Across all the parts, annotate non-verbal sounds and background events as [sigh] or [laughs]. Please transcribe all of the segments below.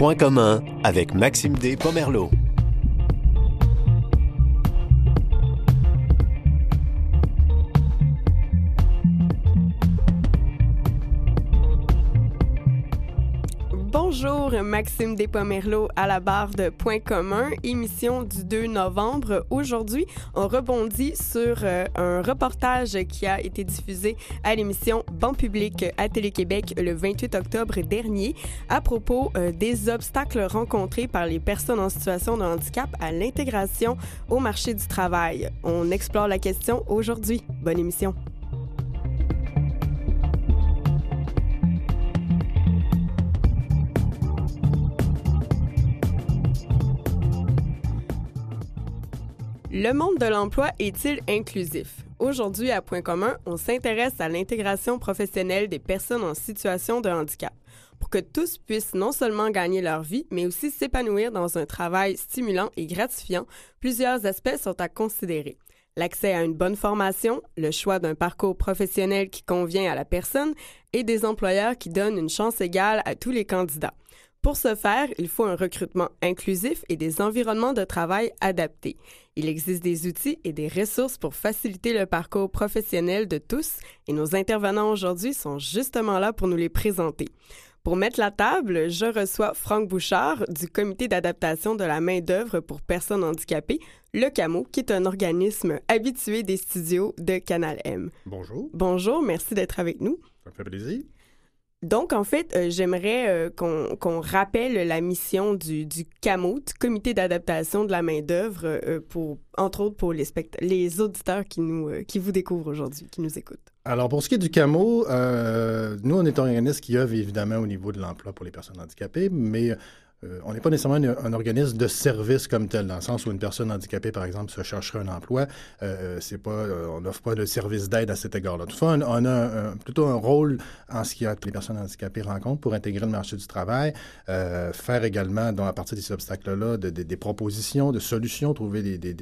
Point commun avec Maxime D. Pomerleau. Maxime Despomerlo à la barre de Point commun, émission du 2 novembre. Aujourd'hui, on rebondit sur euh, un reportage qui a été diffusé à l'émission Banc public à Télé-Québec le 28 octobre dernier à propos euh, des obstacles rencontrés par les personnes en situation de handicap à l'intégration au marché du travail. On explore la question aujourd'hui. Bonne émission. Le monde de l'emploi est-il inclusif? Aujourd'hui, à Point commun, on s'intéresse à l'intégration professionnelle des personnes en situation de handicap pour que tous puissent non seulement gagner leur vie, mais aussi s'épanouir dans un travail stimulant et gratifiant. Plusieurs aspects sont à considérer. L'accès à une bonne formation, le choix d'un parcours professionnel qui convient à la personne et des employeurs qui donnent une chance égale à tous les candidats. Pour ce faire, il faut un recrutement inclusif et des environnements de travail adaptés. Il existe des outils et des ressources pour faciliter le parcours professionnel de tous et nos intervenants aujourd'hui sont justement là pour nous les présenter. Pour mettre la table, je reçois Franck Bouchard du Comité d'adaptation de la main-d'œuvre pour personnes handicapées, le CAMO, qui est un organisme habitué des studios de Canal M. Bonjour. Bonjour, merci d'être avec nous. Ça me fait plaisir. Donc, en fait, euh, j'aimerais euh, qu'on rappelle la mission du, du CAMO, du Comité d'adaptation de la main-d'œuvre, euh, pour, entre autres pour les, les auditeurs qui, nous, qui vous découvrent aujourd'hui, qui nous écoutent. Alors, pour ce qui est du CAMO, nous, on est un organisme qui œuvre évidemment au niveau de l'emploi pour les personnes handicapées, mais euh, on n'est pas nécessairement un, organisme de service comme tel, dans le sens où une personne handicapée, par exemple, se chercherait un emploi. Euh, c'est pas, euh, on n'offre pas de service d'aide à cet égard-là. Toutefois, on, on a plutôt un rôle en ce qui a les personnes handicapées rencontrent pour intégrer le marché du travail, faire également, dans, à partir de ces obstacles-là, des propositions, de solutions, trouver des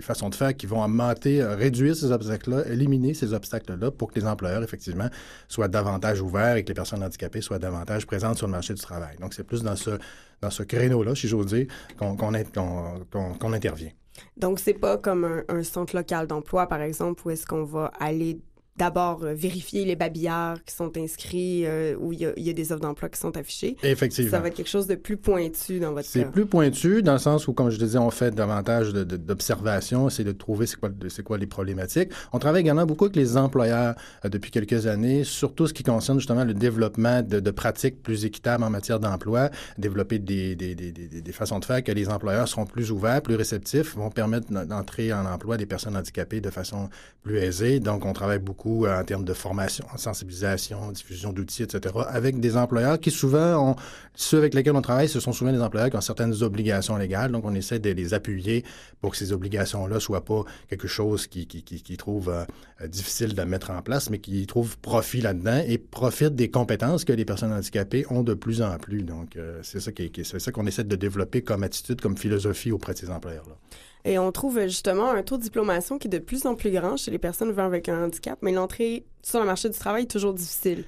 façons de faire qui vont augmenter, euh, réduire ces obstacles-là, éliminer ces obstacles-là pour que les employeurs, effectivement, soient davantage ouverts et que les personnes handicapées soient davantage présentes sur le marché du travail. Donc, c'est plus dans ce, dans ce créneau-là, si j'ose dire, qu'on intervient. Donc, c'est pas comme un centre local d'emploi, par exemple, où est-ce qu'on va aller d'abord euh, vérifier les babillards qui sont inscrits, euh, où il y, a, des offres d'emploi qui sont affichées. Effectivement. Ça va être quelque chose de plus pointu dans votre cas. C'est plus pointu dans le sens où, comme je disais, on fait davantage d'observation, c'est de trouver c'est quoi, quoi les problématiques. On travaille également beaucoup avec les employeurs euh, depuis quelques années, surtout ce qui concerne justement le développement de, pratiques plus équitables en matière d'emploi, développer des, des, des, des, façons de faire que les employeurs seront plus ouverts, plus réceptifs, vont permettre d'entrer en emploi des personnes handicapées de façon plus aisée. Donc, on travaille beaucoup euh, en termes de formation, sensibilisation, diffusion d'outils, etc., avec des employeurs qui souvent ont, ceux avec lesquels on travaille, ce sont souvent des employeurs qui ont certaines obligations légales, donc on essaie de les appuyer pour que ces obligations-là soient pas quelque chose qui, qui, qui, qui trouve euh, difficile de mettre en place, mais qui trouve profit là-dedans et profite des compétences que les personnes handicapées ont de plus en plus. Donc, euh, c'est ça ça qu'on essaie de développer comme attitude, comme philosophie auprès de ces employeurs-là. Et on trouve justement un taux de diplomation qui est de plus en plus grand chez les personnes vivant avec un handicap, mais l'entrée sur le marché du travail est toujours difficile.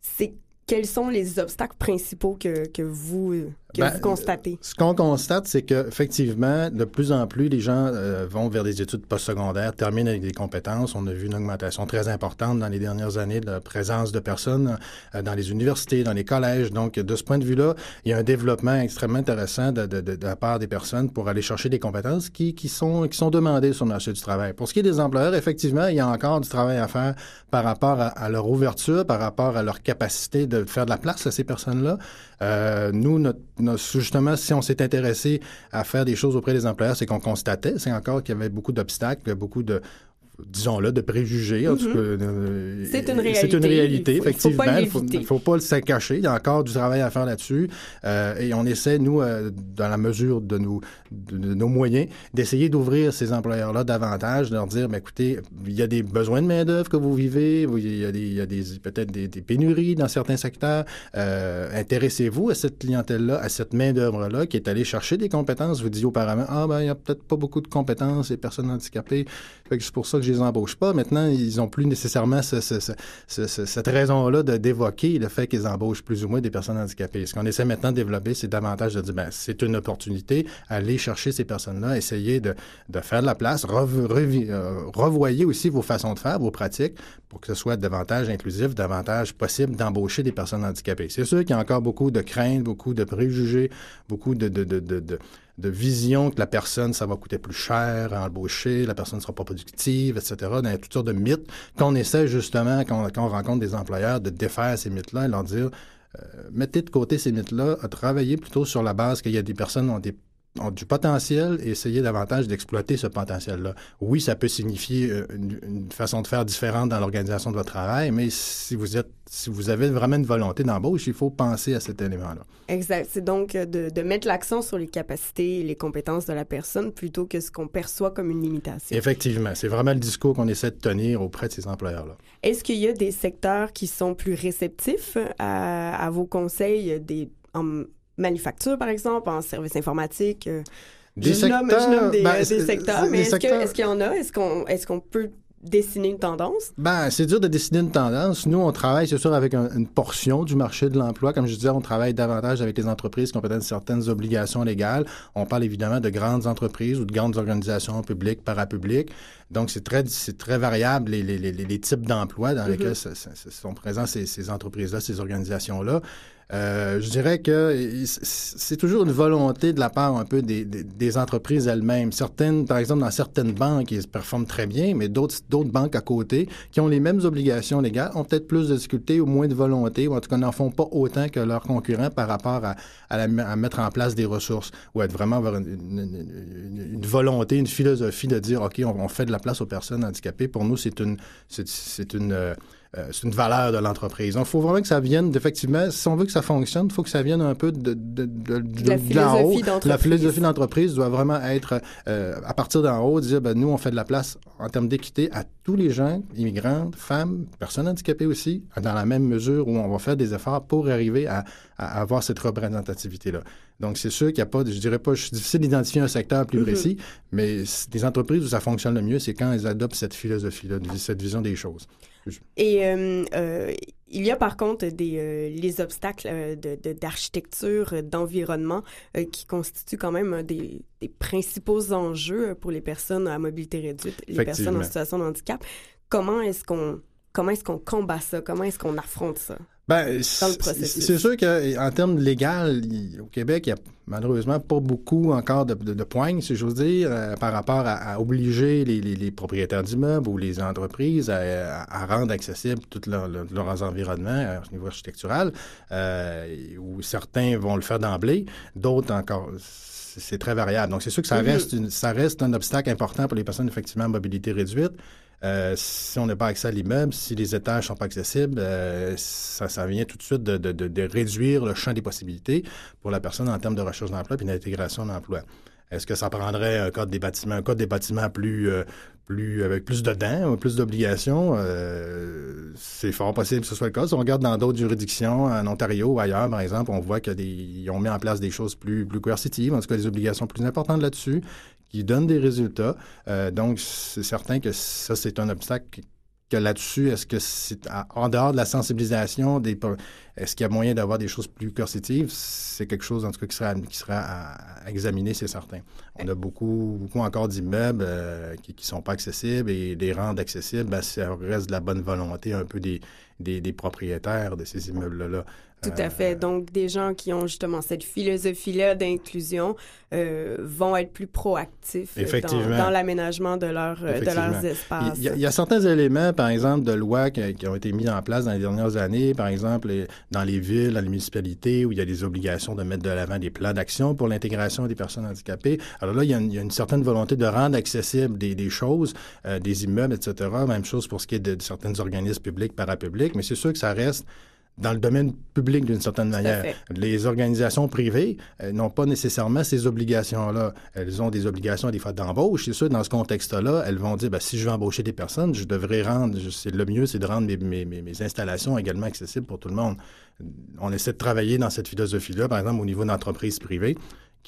C'est quels sont les obstacles principaux que, que vous que ben, vous constatez? Ce qu'on constate, c'est qu'effectivement, de plus en plus, les gens euh, vont vers des études postsecondaires, terminent avec des compétences. On a vu une augmentation très importante dans les dernières années de la présence de personnes euh, dans les universités, dans les collèges. Donc, de ce point de vue-là, il y a un développement extrêmement intéressant de, de, de, la part des personnes pour aller chercher des compétences qui, qui, sont, qui sont demandées sur le marché du travail. Pour ce qui est des employeurs, effectivement, il y a encore du travail à faire par rapport à, leur ouverture, par rapport à leur capacité de faire de la place à ces personnes-là. Euh, nous, notre justement, si on s'est intéressé à faire des choses auprès des employeurs, c'est qu'on constatait, c'est encore qu'il y avait beaucoup d'obstacles, beaucoup de disons-le, de préjugés. Euh, c'est une réalité. C'est une réalité, effectivement. Il ne faut, pas le cacher. Il y a encore du travail à faire là-dessus. Euh, et on essaie, nous, euh, dans la mesure de, nos moyens, d'essayer d'ouvrir ces employeurs-là davantage, de leur dire, écoutez, il y a des besoins de main-d'œuvre que vous vivez, il y a, des, des peut-être des, pénuries dans certains secteurs. Intéressez-vous à cette clientèle-là, à cette main-d'œuvre-là qui est allée chercher des compétences? Vous disiez auparavant, ah, ben, il n'y a peut-être pas beaucoup de compétences, et personnes handicapées. C'est pour ça que je les pas. Maintenant, ils n'ont plus nécessairement cette raison-là d'évoquer le fait qu'ils embauchent plus ou moins des personnes handicapées. Ce qu'on essaie maintenant de développer, c'est davantage de dire, ben, c'est une opportunité, aller chercher ces personnes-là, essayer de, faire de la place, euh, revoyer aussi vos façons de faire, vos pratiques, pour que ce soit davantage inclusif, davantage possible d'embaucher des personnes handicapées. C'est sûr qu'il y a encore beaucoup de craintes, beaucoup de préjugés, beaucoup de, de vision que la personne, ça va coûter plus cher à embaucher, la personne ne sera pas productive, etc. A toutes sortes de mythes qu'on essaie justement, quand, on rencontre des employeurs, de défaire ces mythes-là et leur dire, euh, mettez de côté ces mythes-là, travaillez plutôt sur la base qu'il y a des personnes qui ont des ont du potentiel et essayer davantage d'exploiter ce potentiel-là. Oui, ça peut signifier euh, une, façon de faire différente dans l'organisation de votre travail, mais si vous êtes, si vous avez vraiment une volonté d'embauche, il faut penser à cet élément-là. Exact. C'est donc euh, de, de mettre l'accent sur les capacités et les compétences de la personne plutôt que ce qu'on perçoit comme une limitation. Effectivement. C'est vraiment le discours qu'on essaie de tenir auprès de ces employeurs-là. Est-ce qu'il y a des secteurs qui sont plus réceptifs à, à vos conseils, des, en, manufacture, par exemple, en service informatique. Euh, des je, secteurs, nomme, des, ben, euh, des secteurs, mais est-ce qu'il est y en a? Est-ce qu'on est qu'on peut dessiner une tendance? Ben, c'est dur de dessiner une tendance. Nous, on travaille, c'est sûr, avec une portion du marché de l'emploi. Comme je disais, on travaille davantage avec les entreprises qui ont peut-être certaines obligations légales. On parle évidemment de grandes entreprises ou de grandes organisations publiques, parapubliques. Donc, c'est très, très variable les, les, les, les types d'emplois dans mm-hmm. lesquels sont présents ces, ces entreprises-là, ces organisations-là. Euh, je dirais que c'est toujours une volonté de la part un peu des, entreprises elles-mêmes. Certaines, par exemple, dans certaines banques, ils performent très bien, mais d'autres banques à côté qui ont les mêmes obligations légales ont peut-être plus de difficultés ou moins de volonté, ou en tout cas n'en font pas autant que leurs concurrents par rapport à, à, mettre en place des ressources ou être vraiment avoir une, volonté, une philosophie de dire, OK, on, on, fait de la place aux personnes handicapées. Pour nous, c'est une, c'est une euh, c'est une valeur de l'entreprise. Donc, il faut vraiment que ça vienne, effectivement, si on veut que ça fonctionne, il faut que ça vienne un peu de, de, de, de la philosophie d'entreprise. La philosophie d'entreprise doit vraiment être, euh, à partir d'en haut, dire, ben, nous, on fait de la place en termes d'équité à tous les gens, immigrants, femmes, personnes handicapées aussi, dans la même mesure où on va faire des efforts pour arriver à, à avoir cette représentativité-là. Donc, c'est sûr qu'il n'y a pas, je dirais pas, c'est difficile d'identifier un secteur plus mm-hmm. précis, mais des entreprises où ça fonctionne le mieux, c'est quand elles adoptent cette philosophie-là, cette vision des choses. Et euh, euh, il y a par contre des euh, les obstacles d'architecture, de, d'environnement qui constituent quand même des, des, principaux enjeux pour les personnes à mobilité réduite, les personnes en situation de handicap. Comment est-ce qu'on comment est-ce qu'on combat ça? Comment est-ce qu'on affronte ça? Ben, c'est sûr qu'en termes légal, au Québec, il y a malheureusement pas beaucoup encore de, de, poignes, si j'ose dire, euh, par rapport à, obliger les, les, les propriétaires d'immeubles ou les entreprises à, à rendre accessibles tous leur, leurs environnements à niveau architectural, euh, où certains vont le faire d'emblée, d'autres encore c'est très variable. Donc, c'est sûr que ça, mm-hmm. reste une, ça reste un obstacle important pour les personnes effectivement à mobilité réduite. Euh, si on n'a pas accès à l'immeuble, si les étages sont pas accessibles, euh, ça, ça vient tout de suite de, réduire le champ des possibilités pour la personne en termes de recherche d'emploi et d'intégration d'emploi. Est-ce que ça prendrait un code des bâtiments, un code des bâtiments plus, euh, plus avec plus de dents, plus d'obligations? C'est fort possible que ce soit le cas. Si on regarde dans d'autres juridictions, en Ontario ou ailleurs, par exemple, on voit qu'ils ont mis en place des choses plus, plus coercitives, en tout cas des obligations plus importantes là-dessus, qui donnent des résultats. Euh, donc, c'est certain que ça, c'est un obstacle que là-dessus, est-ce que c'est en dehors de la sensibilisation, des, est-ce qu'il y a moyen d'avoir des choses plus coercitives? C'est quelque chose, en tout cas, qui sera, qui sera à, examiner, c'est certain. On a beaucoup, beaucoup encore d'immeubles euh, qui ne sont pas accessibles et les rendre accessibles, ben, ça reste de la bonne volonté un peu des, des propriétaires de ces immeubles-là. Tout à fait. Donc, des gens qui ont justement cette philosophie-là d'inclusion euh, vont être plus proactifs dans, dans l'aménagement de, leur, euh, de leurs espaces. Il y, a, il y, a, certains éléments, par exemple, de loi qui, qui, ont été mis en place dans les dernières années, par exemple, dans les villes, dans les municipalités, où il y a des obligations de mettre de l'avant des plans d'action pour l'intégration des personnes handicapées. Alors là, il y a une, il y a une certaine volonté de rendre accessibles des, des choses, euh, des immeubles, etc. Même chose pour ce qui est de, de certains organismes publics, parapublics, mais c'est sûr que ça reste dans le domaine public d'une certaine manière. Les organisations privées euh, n'ont pas nécessairement ces obligations-là. Elles ont des obligations des fois d'embauche. C'est sûr, dans ce contexte-là, elles vont dire, ben, si je veux embaucher des personnes, je devrais rendre, c'est le mieux, c'est de rendre mes, mes, mes, installations également accessibles pour tout le monde. On essaie de travailler dans cette philosophie-là, par exemple, au niveau d'entreprises privées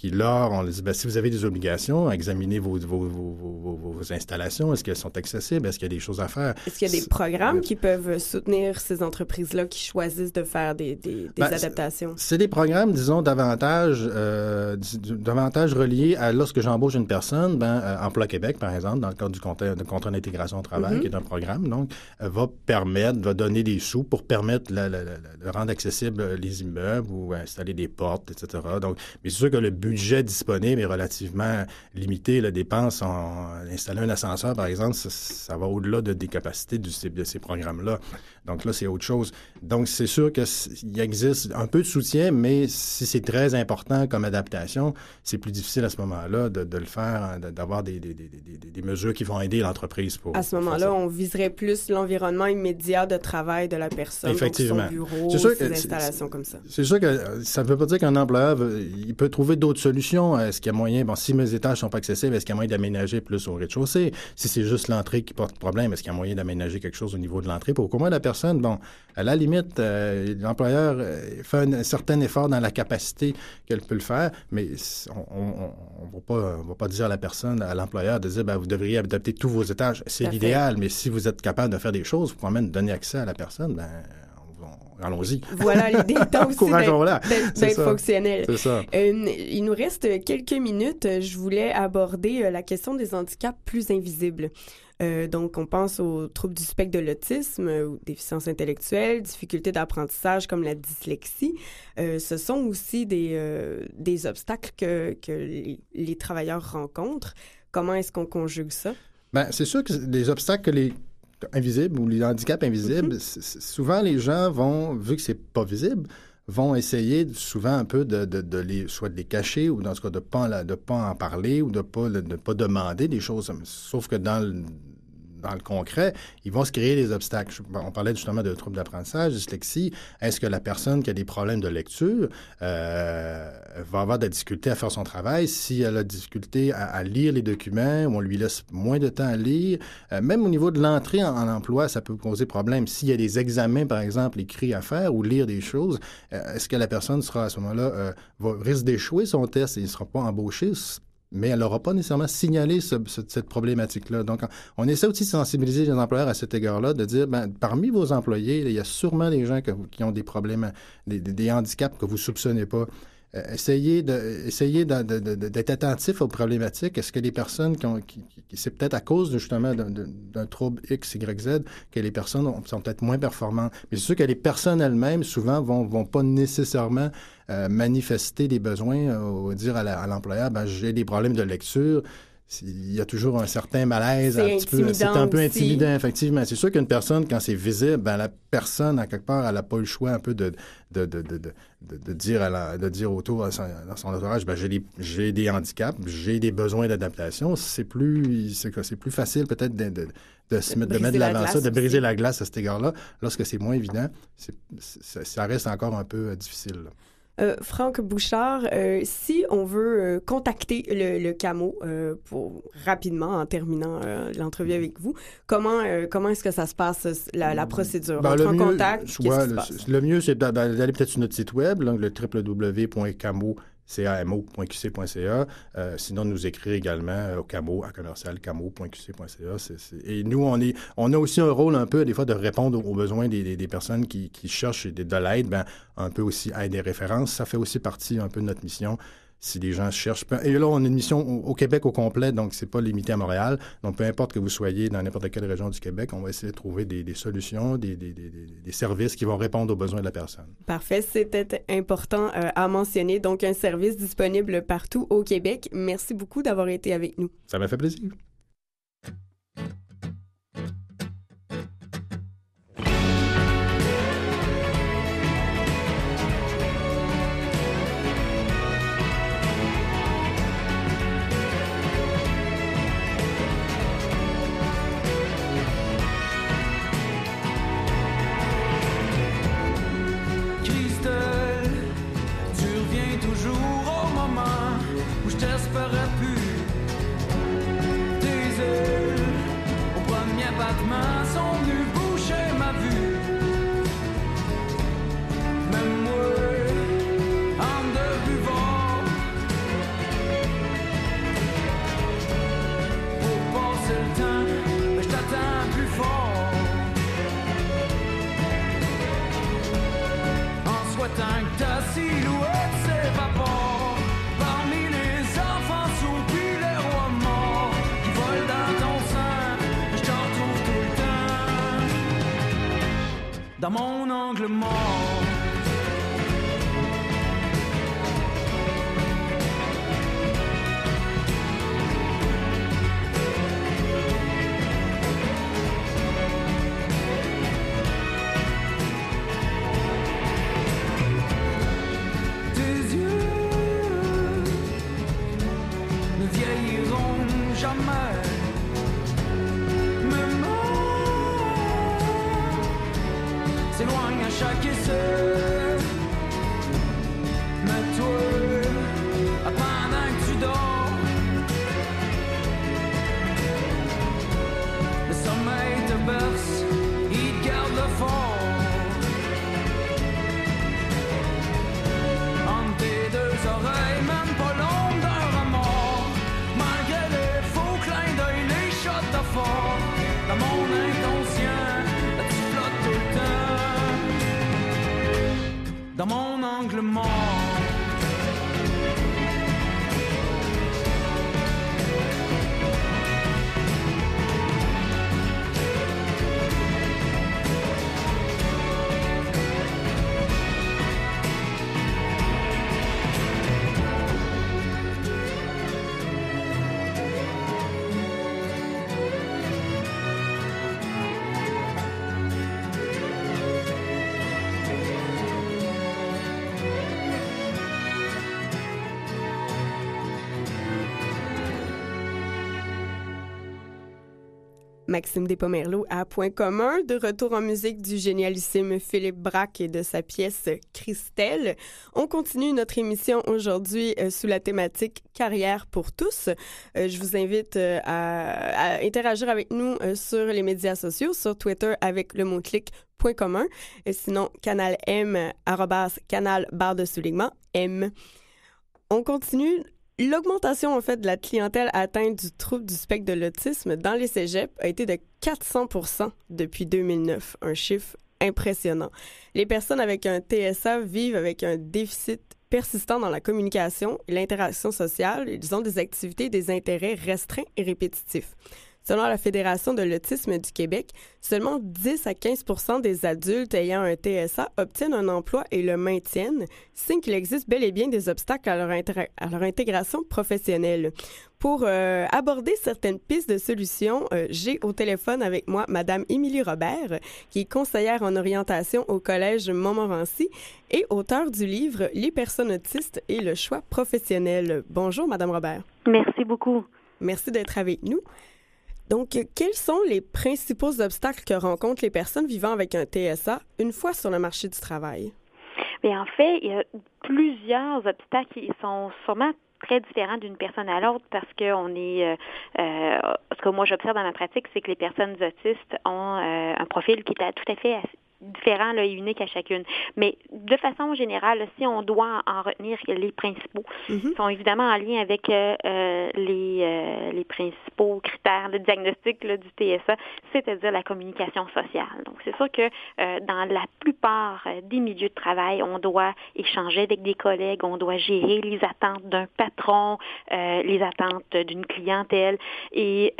qui, lors, on dit, ben, si vous avez des obligations, examinez vos, vos, vos, vos installations. Est-ce qu'elles sont accessibles? Est-ce qu'il y a des choses à faire? Est-ce qu'il y a des programmes qui peuvent soutenir ces entreprises-là qui choisissent de faire des, des, des ben, adaptations? C'est des programmes, disons, davantage, euh, davantage reliés à lorsque j'embauche une personne, ben, euh, Emploi Québec, par exemple, dans le cadre du contrat, contrat d'intégration au travail, mm-hmm. qui est un programme, donc, euh, va permettre, va donner des sous pour permettre de rendre accessibles les immeubles ou installer des portes, etc. Donc, mais c'est sûr que le but budget disponible est relativement limité. La dépense, en, installer un ascenseur, par exemple, ça, va au-delà de, des capacités de ces programmes-là. Donc là, c'est autre chose. Donc, c'est sûr qu'il existe un peu de soutien, mais si c'est très important comme adaptation, c'est plus difficile à ce moment-là de, le faire, hein, d'avoir des, des, mesures qui vont aider l'entreprise pour. À ce moment-là, on viserait plus l'environnement immédiat de travail de la personne. Effectivement. son bureau, sûr ses installations comme ça. C'est sûr que euh, ça ne veut pas dire qu'un employeur, il peut trouver d'autres solutions. Est-ce qu'il y a moyen, bon, si mes étages sont pas accessibles, est-ce qu'il y a moyen d'aménager plus au rez-de-chaussée? Si c'est juste l'entrée qui porte problème, est-ce qu'il y a moyen d'aménager quelque chose au niveau de l'entrée pour qu'au moins la personne, bon, à la limite, euh, l'employeur euh, fait un, certain effort dans la capacité qu'elle peut le faire, mais on ne va, pas, va pas dire à la personne, à l'employeur, de dire, ben, vous devriez adapter tous vos étages. C'est l'idéal, mais si vous êtes capable de faire des choses, vous pouvez même donner accès à la personne, ben, allons-y. Voilà, l'idée est [laughs] aussi d'être fonctionnel. C'est ça. Euh, il nous reste quelques minutes. Je voulais aborder la question des handicaps plus invisibles. Euh, donc, on pense aux troubles du spectre de l'autisme euh, ou déficience intellectuelle, difficultés d'apprentissage comme la dyslexie. Euh, ce sont aussi des, des obstacles que, que les, travailleurs rencontrent. Comment est-ce qu'on conjugue ça? Bien, c'est sûr que les obstacles les invisibles ou les handicaps invisibles, mm-hmm. souvent les gens vont, vu que c'est pas visible, vont essayer souvent un peu de, de, les, soit de les cacher ou dans ce cas de ne pas, de pas en parler ou de pas, de pas demander des choses. Sauf que dans le, dans le concret, ils vont se créer des obstacles. On parlait justement de troubles d'apprentissage, dyslexie. Est-ce que la personne qui a des problèmes de lecture euh, va avoir des difficultés à faire son travail? Si elle a des difficultés à, lire les documents on lui laisse moins de temps à lire? Euh, même au niveau de l'entrée en, emploi, ça peut poser problème. S'il y a des examens, par exemple, écrits à faire ou lire des choses, euh, est-ce que la personne sera à ce moment-là, risque d'échouer son test et ne sera pas embauché? Mais elle n'aura pas nécessairement signalé cette problématique-là. Donc, on essaie aussi de sensibiliser les employeurs à cet égard-là, de dire, ben, parmi vos employés, il y a sûrement des gens qui ont des problèmes, des, des handicaps que vous soupçonnez pas. Euh, essayez de, essayez d'être attentif aux problématiques. Est-ce que les personnes qui ont, qui, c'est peut-être à cause justement d'un trouble X, Y, Z que les personnes sont peut-être moins performantes. Mais c'est sûr que les personnes elles-mêmes souvent vont, vont pas nécessairement euh, manifester des besoins euh, ou dire à l'employeur, ben, j'ai des problèmes de lecture il y a toujours un certain malaise, un petit peu, c'est un peu intimidant, effectivement. C'est sûr qu'une personne, quand c'est visible, ben, la personne, à quelque part, elle n'a pas le choix un peu de, de, de, de, de dire, à la, de dire autour à son, son entourage, ben, j'ai, des, j'ai des handicaps, j'ai des besoins d'adaptation. C'est plus, c'est, c'est plus facile peut-être de, de, de, se mettre, de mettre de l'avant ça, de briser la glace à cet égard-là. Lorsque c'est moins évident, c'est, ça reste encore un peu euh, difficile. Euh, Franck Bouchard, euh, si on veut euh, contacter le, CAMO pour rapidement en terminant l'entrevue avec vous, comment comment est-ce que ça se passe la, procédure? ben, le mieux, contact le, le, mieux c'est d'aller peut-être sur notre site web, donc le www.camo camo.qc.ca. Euh, sinon, nous écrire également euh, camo, à commercial camo.qc.ca. Et nous, on, a aussi un rôle un peu, des fois, de répondre aux besoins des, personnes qui, qui cherchent de, de l'aide, ben, un peu aussi à des références. Ça fait aussi partie un peu de notre mission si les gens cherchent. Et là, on a une mission au, Québec au complet, donc c'est pas limité à Montréal. Donc, peu importe que vous soyez dans n'importe quelle région du Québec, on va essayer de trouver des, solutions, des, services qui vont répondre aux besoins de la personne. Parfait. C'était important euh, à mentionner. Donc, un service disponible partout au Québec. Merci beaucoup d'avoir été avec nous. Ça m'a fait plaisir. Maxime Despomerleau à Point commun, de retour en musique du génialissime Philippe Braque et de sa pièce Christelle. On continue notre émission aujourd'hui euh, sous la thématique Carrière pour tous. Euh, je vous invite euh, à, à, interagir avec nous sur les médias sociaux, sur Twitter avec le mot-clic Point commun, et sinon canal M, arrobas, canal barre de soulignement M. On continue L'augmentation, en fait, de la clientèle atteinte du trouble du spectre de l'autisme dans les cégeps a été de 400% depuis 2009, un chiffre impressionnant. Les personnes avec un TSA vivent avec un déficit persistant dans la communication et l'interaction sociale. Ils ont des activités et des intérêts restreints et répétitifs. Selon la Fédération de l'autisme du Québec, seulement 10 à 15 des adultes ayant un TSA obtiennent un emploi et le maintiennent, signe qu'il existe bel et bien des obstacles à leur, à leur intégration professionnelle. Pour euh, aborder certaines pistes de solutions, euh, j'ai au téléphone avec moi Madame Émilie Robert, qui est conseillère en orientation au Collège Montmorency et auteure du livre Les personnes autistes et le choix professionnel. Bonjour, Madame Robert. Merci beaucoup. Merci d'être avec nous. Donc, quels sont les principaux obstacles que rencontrent les personnes vivant avec un TSA une fois sur le marché du travail? Bien, en fait, il y a plusieurs obstacles qui sont sûrement très différents d'une personne à l'autre parce qu'on est, euh, euh, ce que moi j'observe dans ma pratique, c'est que les personnes autistes ont euh, un profil qui est tout à fait différent là, et unique à chacune. Mais de façon générale, si on doit en retenir les principaux, mm -hmm. sont évidemment en lien avec euh, les, euh, les principaux critères de diagnostic là, du TSA, c'est-à-dire la communication sociale. Donc, c'est sûr que euh, dans la plupart des milieux de travail, on doit échanger avec des collègues, on doit gérer les attentes d'un patron, les attentes d'une clientèle et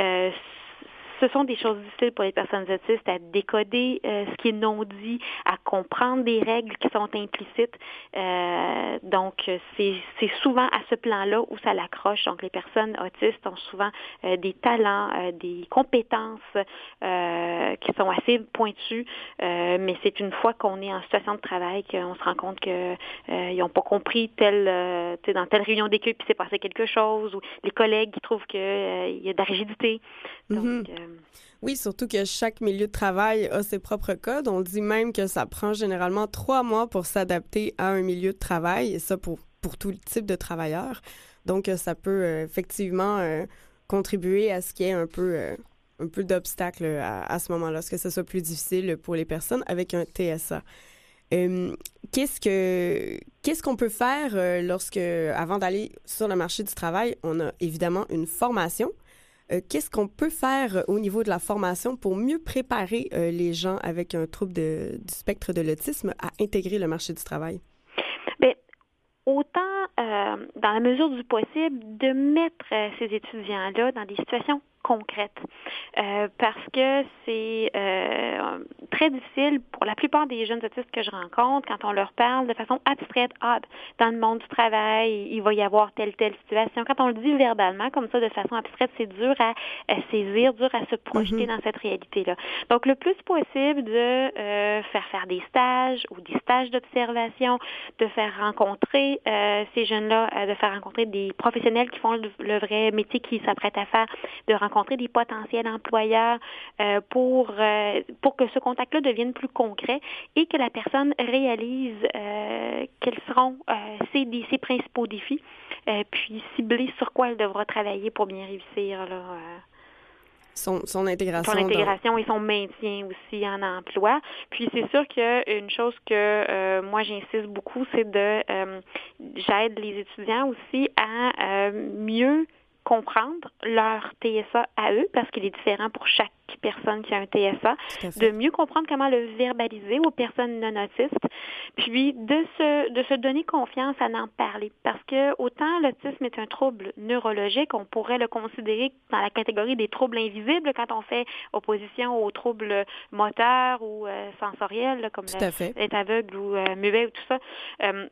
ce sont des choses difficiles pour les personnes autistes à décoder euh, ce qui est non dit, à comprendre des règles qui sont implicites. Euh, donc, c'est souvent à ce plan-là où ça l'accroche. Donc, les personnes autistes ont souvent euh, des talents, des compétences qui sont assez pointues, mais c'est une fois qu'on est en situation de travail qu'on se rend compte qu'ils n'ont pas compris tel, dans telle réunion d'équipe, il s'est passé quelque chose, ou les collègues qui trouvent qu'il y a de la rigidité. Donc, mm -hmm. Oui, surtout que chaque milieu de travail a ses propres codes. On dit même que ça prend généralement trois mois pour s'adapter à un milieu de travail, et ça pour, pour tout type de travailleurs. Donc, ça peut euh, effectivement euh, contribuer à ce qu'il y ait un peu, euh, peu d'obstacles à, ce moment-là, ce que ce soit plus difficile pour les personnes avec un TSA. qu'est-ce que qu'est-ce qu'on peut faire lorsque, avant d'aller sur le marché du travail, on a évidemment une formation? euh, qu'est-ce qu'on peut faire au niveau de la formation pour mieux préparer euh, les gens avec un trouble de, du spectre de l'autisme à intégrer le marché du travail? Bien, autant, euh, dans la mesure du possible, de mettre euh, ces étudiants-là dans des situations concrètes. Euh, parce que c'est euh, très difficile pour la plupart des jeunes autistes que je rencontre quand on leur parle de façon abstraite. Ah, dans le monde du travail, il va y avoir telle telle situation. Quand on le dit verbalement, comme ça, de façon abstraite, c'est dur à, saisir, dur à se projeter dans cette réalité-là. Donc, le plus possible de euh, faire faire des stages ou des stages d'observation, de faire rencontrer euh, ces jeunes-là, euh, de faire rencontrer des professionnels qui font le, le vrai métier qu'ils s'apprêtent à faire, de rencontrer rencontrer des potentiels employeurs euh, pour, euh, pour que ce contact-là devienne plus concret et que la personne réalise euh, quels seront ses, ses principaux défis, puis cibler sur quoi elle devra travailler pour bien réussir. Là, son, son, intégration. Son intégration et son maintien aussi en emploi. Puis c'est sûr qu'une chose que moi j'insiste beaucoup, c'est de j'aide les étudiants aussi à mieux comprendre leur TSA à eux, parce qu'il est différent pour chaque personne qui a un TSA, de mieux comprendre comment le verbaliser aux personnes non autistes, puis de se, de se donner confiance à en parler. Parce que autant l'autisme est un trouble neurologique, on pourrait le considérer dans la catégorie des troubles invisibles quand on fait opposition aux troubles moteurs ou euh, sensoriels, comme être aveugle ou euh, muet ou tout ça. Euh,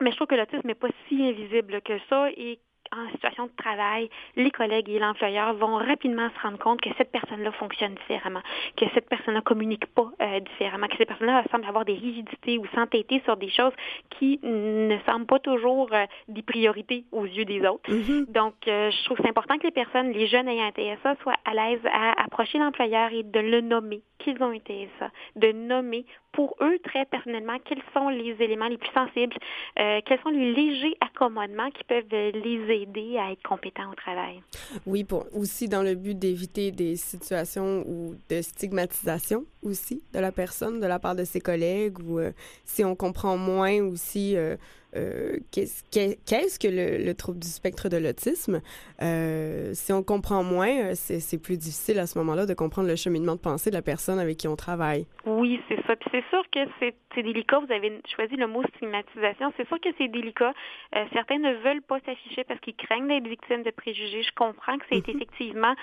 mais je trouve que l'autisme n'est pas si invisible que ça et en situation de travail, les collègues et l'employeur vont rapidement se rendre compte que cette personne-là fonctionne différemment, que cette personne-là communique pas euh, différemment, que cette personne-là semble avoir des rigidités ou s'entêter sur des choses qui ne semblent pas toujours euh, des priorités aux yeux des autres. Mm-hmm. Donc, euh, je trouve c'est important que les personnes, les jeunes ayant un TSA, soient à l'aise à approcher l'employeur et de le nommer qu'ils ont un TSA, de nommer pour eux très personnellement quels sont les éléments les plus sensibles, quels sont les légers accommodements qui peuvent les aider à être compétent au travail. Oui, pour, aussi dans le but d'éviter des situations ou de stigmatisation aussi de la personne, de la part de ses collègues, ou euh, si on comprend moins aussi euh, euh, qu'est-ce que le, trouble du spectre de l'autisme? Euh, si on comprend moins, euh, c'est plus difficile à ce moment-là de comprendre le cheminement de pensée de la personne avec qui on travaille. Oui, c'est ça. Puis c'est sûr que c'est délicat. Vous avez choisi le mot stigmatisation. C'est sûr que c'est délicat. certains ne veulent pas s'afficher parce qu'ils craignent d'être victimes de préjugés. Je comprends que c'est mm-hmm. effectivement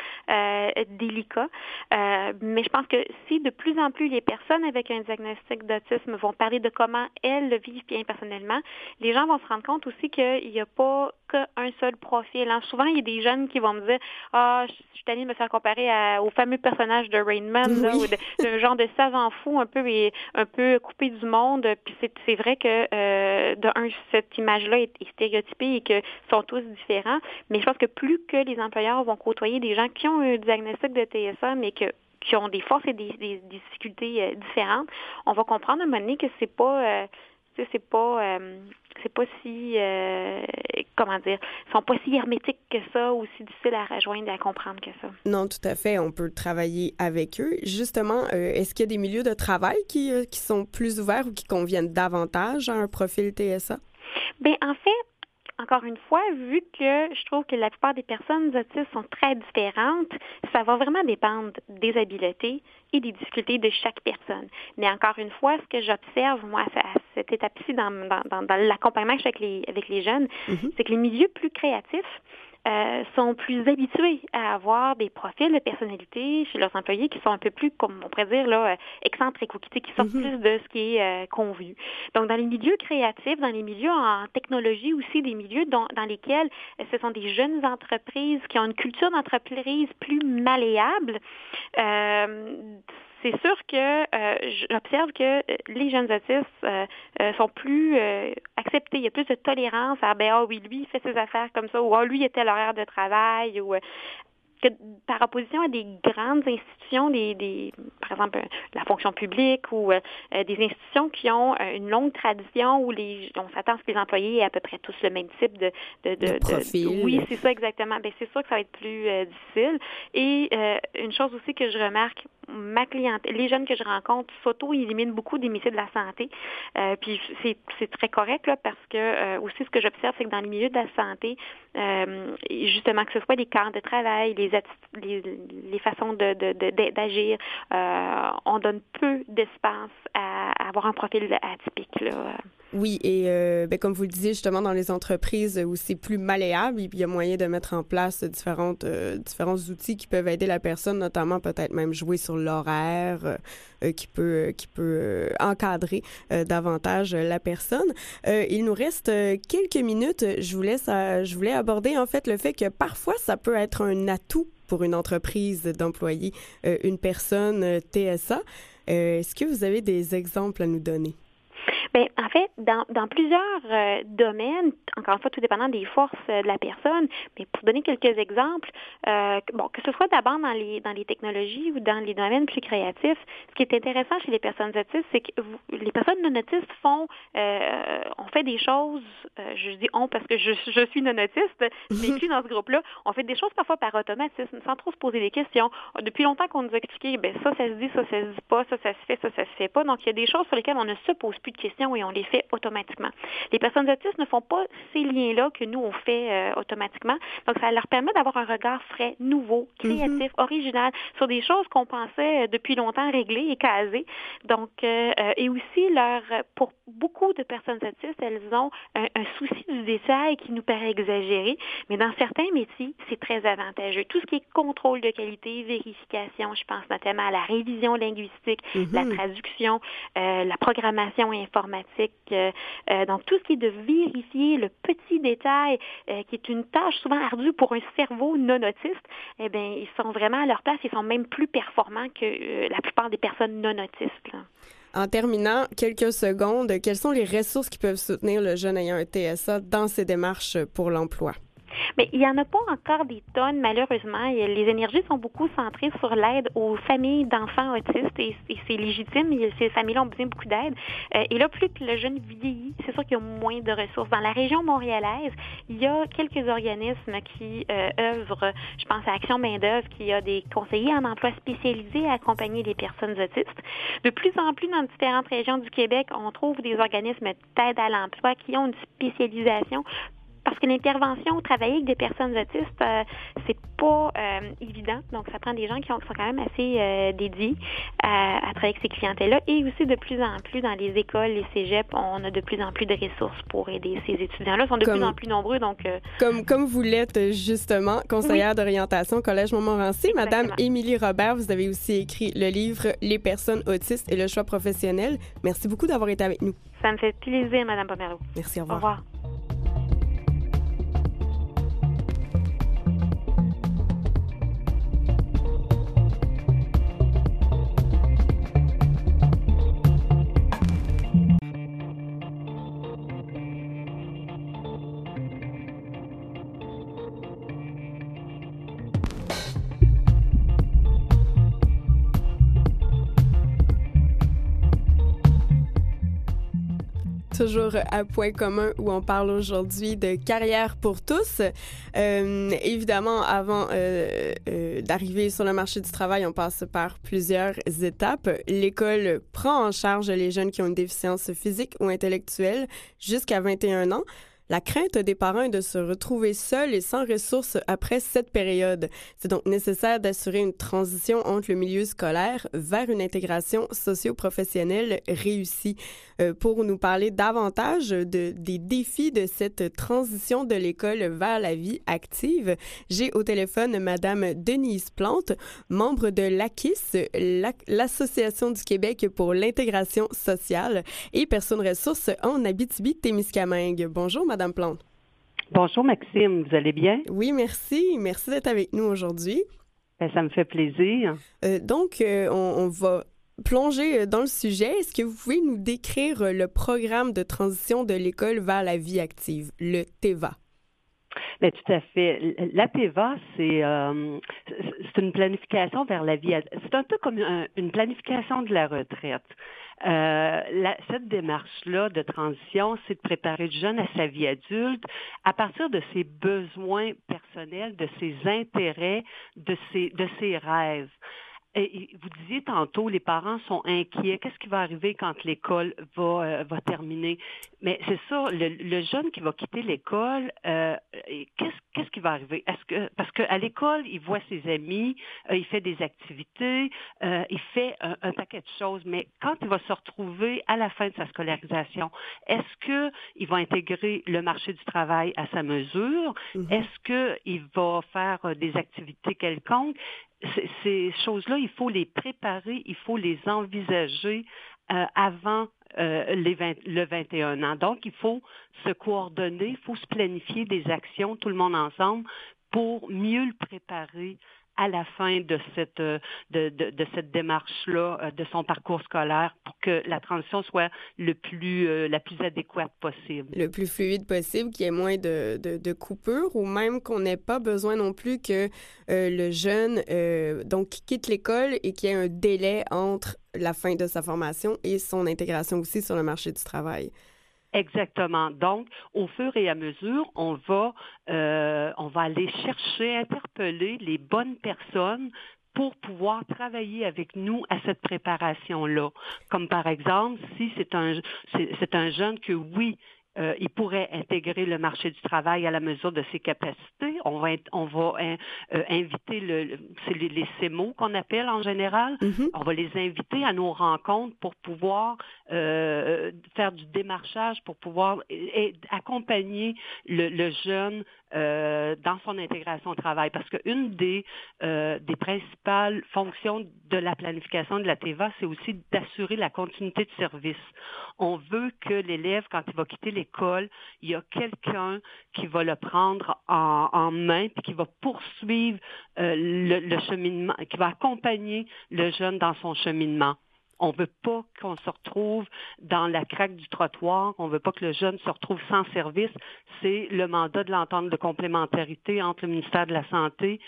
délicat. mais je pense que si de plus en plus les personnes avec un diagnostic d'autisme vont parler de comment elles le vivent bien personnellement, les gens vont se rendre compte aussi qu'il n'y a pas qu'un seul profil. Hein. Souvent, il y a des jeunes qui vont me dire Ah, je suis allée me faire comparer au fameux personnage de Rainman, ou de, genre de savant fou un peu un peu coupé du monde. Puis c'est vrai que euh, de un, cette image-là est, stéréotypée et que sont tous différents. Mais je pense que plus que les employeurs vont côtoyer des gens qui ont un diagnostic de TSA, mais que qui ont des forces et des, difficultés euh, différentes, on va comprendre à un moment donné que c'est pas euh, c'est pas euh, c'est pas si euh, comment dire, sont pas si hermétiques que ça ou si difficiles à rejoindre et à comprendre que ça. Non, tout à fait. On peut travailler avec eux. Justement, euh, est-ce qu'il y a des milieux de travail qui, qui sont plus ouverts ou qui conviennent davantage à un profil TSA? Bien, en fait, encore une fois, vu que je trouve que la plupart des personnes autistes sont très différentes, ça va vraiment dépendre des habiletés et des difficultés de chaque personne. Mais encore une fois, ce que j'observe, moi, à cette étape-ci dans, dans, l'accompagnement avec les, avec les jeunes, mm-hmm. c'est que les milieux plus créatifs, euh, sont plus habitués à avoir des profils de personnalité chez leurs employés qui sont un peu plus, comme on pourrait dire, là, euh, excentriques ou qui, sortent mhm. plus de ce qui est euh, convenu. Donc, dans les milieux créatifs, dans les milieux en technologie aussi, des milieux dans lesquels ce sont des jeunes entreprises qui ont une culture d'entreprise plus malléable, c'est sûr que euh, j'observe que euh, les jeunes autistes euh, sont plus acceptés. Il y a plus de tolérance à ben ah oui, lui, il fait ses affaires comme ça, ou ah, lui, était à l'horaire de travail, ou que par opposition à des grandes institutions, des, des par exemple la fonction publique ou des institutions qui ont une longue tradition où les on s'attend à ce que les employés aient à peu près tous le même type de de, de, oui c'est ça exactement. Ben c'est sûr que ça va être plus difficile. Et une chose aussi que je remarque ma clientèle, les jeunes que je rencontre s'auto-éliminent beaucoup des métiers de la santé. Euh, puis c'est très correct là, parce que euh, aussi ce que j'observe, c'est que dans les milieux de la santé, euh, justement que ce soit les camps de travail, les, les, façons d'agir, de, on donne peu d'espace à, avoir un profil atypique. Oui, et euh, ben, comme vous le disiez, justement, dans les entreprises où c'est plus malléable, il y a moyen de mettre en place différentes, euh, différents outils qui peuvent aider la personne, notamment peut-être même jouer sur l'horaire, euh, qui peut, qui peut encadrer davantage la personne. il nous reste quelques minutes. Je vous laisse, je voulais aborder en fait le fait que parfois ça peut être un atout pour une entreprise d'employer une personne TSA. Est-ce que vous avez des exemples à nous donner? Bien, en fait, dans, dans plusieurs euh, domaines, encore une fois, tout dépendant des forces euh, de la personne, mais pour donner quelques exemples, euh, bon, que ce soit d'abord dans les dans les technologies ou dans les domaines plus créatifs, ce qui est intéressant chez les personnes autistes, c'est que les personnes non autistes font, on fait des choses, je dis on parce que je, je suis non autiste, mais dans ce groupe-là, on fait des choses parfois par automatisme, sans trop se poser des questions. Depuis longtemps qu'on nous a expliqué, ben ça, ça se dit, ça, ça se dit pas, ça, ça se fait, ça, ça se fait pas. Donc, il y a des choses sur lesquelles on ne se pose plus de questions et on les fait automatiquement. Les personnes autistes ne font pas ces liens-là que nous, on fait euh, automatiquement. Donc, ça leur permet d'avoir un regard frais, nouveau, créatif, mhm. original sur des choses qu'on pensait euh, depuis longtemps réglées et casées. Donc, euh, et aussi, leur, pour beaucoup de personnes autistes, elles ont un, souci du détail qui nous paraît exagéré, mais dans certains métiers, c'est très avantageux. Tout ce qui est contrôle de qualité, vérification, je pense notamment à la révision linguistique, la mhm. traduction, la programmation informatique, euh, euh, donc, tout ce qui est de vérifier le petit détail, euh, qui est une tâche souvent ardue pour un cerveau non autiste, eh bien, ils sont vraiment à leur place, ils sont même plus performants que la plupart des personnes non autistes. En terminant, quelques secondes, quelles sont les ressources qui peuvent soutenir le jeune ayant un TSA dans ses démarches pour l'emploi? Mais il n'y en a pas encore des tonnes, malheureusement. Les énergies sont beaucoup centrées sur l'aide aux familles d'enfants autistes et, c'est légitime. Ces familles-là ont besoin beaucoup d'aide. Euh, et là, plus que le jeune vieillit, c'est sûr qu'il y a moins de ressources. Dans la région montréalaise, il y a quelques organismes qui euh, œuvrent. Je pense à Action Main-d'œuvre, qui a des conseillers en emploi spécialisés à accompagner les personnes autistes. De plus en plus, dans différentes régions du Québec, on trouve des organismes d'aide à l'emploi qui ont une spécialisation parce que l'intervention, travailler avec des personnes autistes, euh, c'est pas euh, évident. Donc, ça prend des gens qui, sont quand même assez euh, dédiés à, travailler avec ces clientèles-là. Et aussi, de plus en plus, dans les écoles, les cégeps, on a de plus en plus de ressources pour aider ces étudiants-là. Ils sont de plus en plus nombreux. Donc, comme, comme vous l'êtes justement, conseillère d'orientation au Collège Montmorency, Madame Émilie Robert, vous avez aussi écrit le livre Les personnes autistes et le choix professionnel. Merci beaucoup d'avoir été avec nous. Ça me fait plaisir, Madame Pomero. Merci, au revoir. Au revoir. Toujours à point commun où on parle aujourd'hui de carrière pour tous. Euh, évidemment, avant euh, euh, d'arriver sur le marché du travail, on passe par plusieurs étapes. L'école prend en charge les jeunes qui ont une déficience physique ou intellectuelle jusqu'à 21 ans. La crainte des parents est de se retrouver seuls et sans ressources après cette période. C'est donc nécessaire d'assurer une transition entre le milieu scolaire vers une intégration socio-professionnelle réussie. Euh, pour nous parler davantage de, des défis de cette transition de l'école vers la vie active, j'ai au téléphone Madame Denise Plante, membre de l'AKIS, l'Association du Québec pour l'intégration sociale et personnes ressources en Abitibi-Témiscamingue. Bonjour, Madame. Madame Plante. Bonjour Maxime, vous allez bien? Oui, merci. Merci d'être avec nous aujourd'hui. Ben, ça me fait plaisir. Euh, donc, euh, on, va plonger euh, dans le sujet. Est-ce que vous pouvez nous décrire le programme de transition de l'école vers la vie active, le TEVA? Mais ben, tout à fait. La TEVA, c'est c'est une planification vers la vie. C'est un peu comme une planification de la retraite. Euh, cette démarche-là de transition, c'est de préparer le jeune à sa vie adulte à partir de ses besoins personnels, de ses intérêts, de ses, de ses rêves. Et vous disiez tantôt, les parents sont inquiets. Qu'est-ce qui va arriver quand l'école va, euh, va terminer? Mais c'est ça, le, jeune qui va quitter l'école, euh, qu'est-ce, qu'est-ce qui va arriver? Est-ce que parce qu'à l'école, il voit ses amis, euh, il fait des activités, il fait un, paquet de choses, mais quand il va se retrouver à la fin de sa scolarisation, est-ce que il va intégrer le marché du travail à sa mesure? Mm-hmm. Est-ce qu'il va faire des activités quelconques? Ces choses-là, il faut les préparer, il faut les envisager euh, avant euh, les le 21 ans. Donc, il faut se coordonner, il faut se planifier des actions, tout le monde ensemble, pour mieux le préparer à la fin de cette, euh, de, de, cette démarche-là, euh, de son parcours scolaire, pour que la transition soit le plus, euh, la plus adéquate possible. Le plus fluide possible, qu'il y ait moins de, de, coupures ou même qu'on n'ait pas besoin non plus que le jeune donc quitte l'école et qu'il y ait un délai entre la fin de sa formation et son intégration aussi sur le marché du travail. Exactement. Donc, au fur et à mesure, on va, euh, on va aller chercher, interpeller les bonnes personnes pour pouvoir travailler avec nous à cette préparation-là. Comme par exemple, si c'est un, c'est un jeune que oui, euh, il pourrait intégrer le marché du travail à la mesure de ses capacités. On va, on va hein, euh, inviter le, c'est les, les CMO qu'on appelle en général. Mm-hmm. On va les inviter à nos rencontres pour pouvoir euh, faire du démarchage, pour pouvoir accompagner le, le jeune euh, dans son intégration au travail. Parce qu'une des, euh, des principales fonctions de la planification de la TEVA, c'est aussi d'assurer la continuité de service. On veut que l'élève, quand il va quitter il y a quelqu'un qui va le prendre en, main, puis qui va poursuivre euh, le cheminement, qui va accompagner le jeune dans son cheminement. On veut pas qu'on se retrouve dans la craque du trottoir. On veut pas que le jeune se retrouve sans service. C'est le mandat de l'entente de complémentarité entre le ministère de la Santé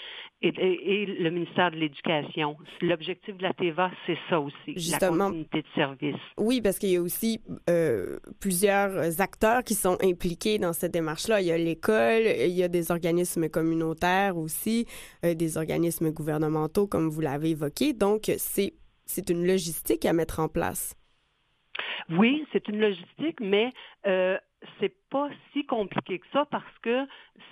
et, le ministère de l'Éducation. L'objectif de la TEVA, c'est ça aussi, Justement, la continuité de service. Oui, parce qu'il y a aussi euh, plusieurs acteurs qui sont impliqués dans cette démarche-là. Il y a l'école, il y a des organismes communautaires aussi, euh, des organismes gouvernementaux, comme vous l'avez évoqué. Donc, c'est c'est une logistique à mettre en place. Oui, c'est une logistique, mais euh, c'est pas si compliqué que ça parce que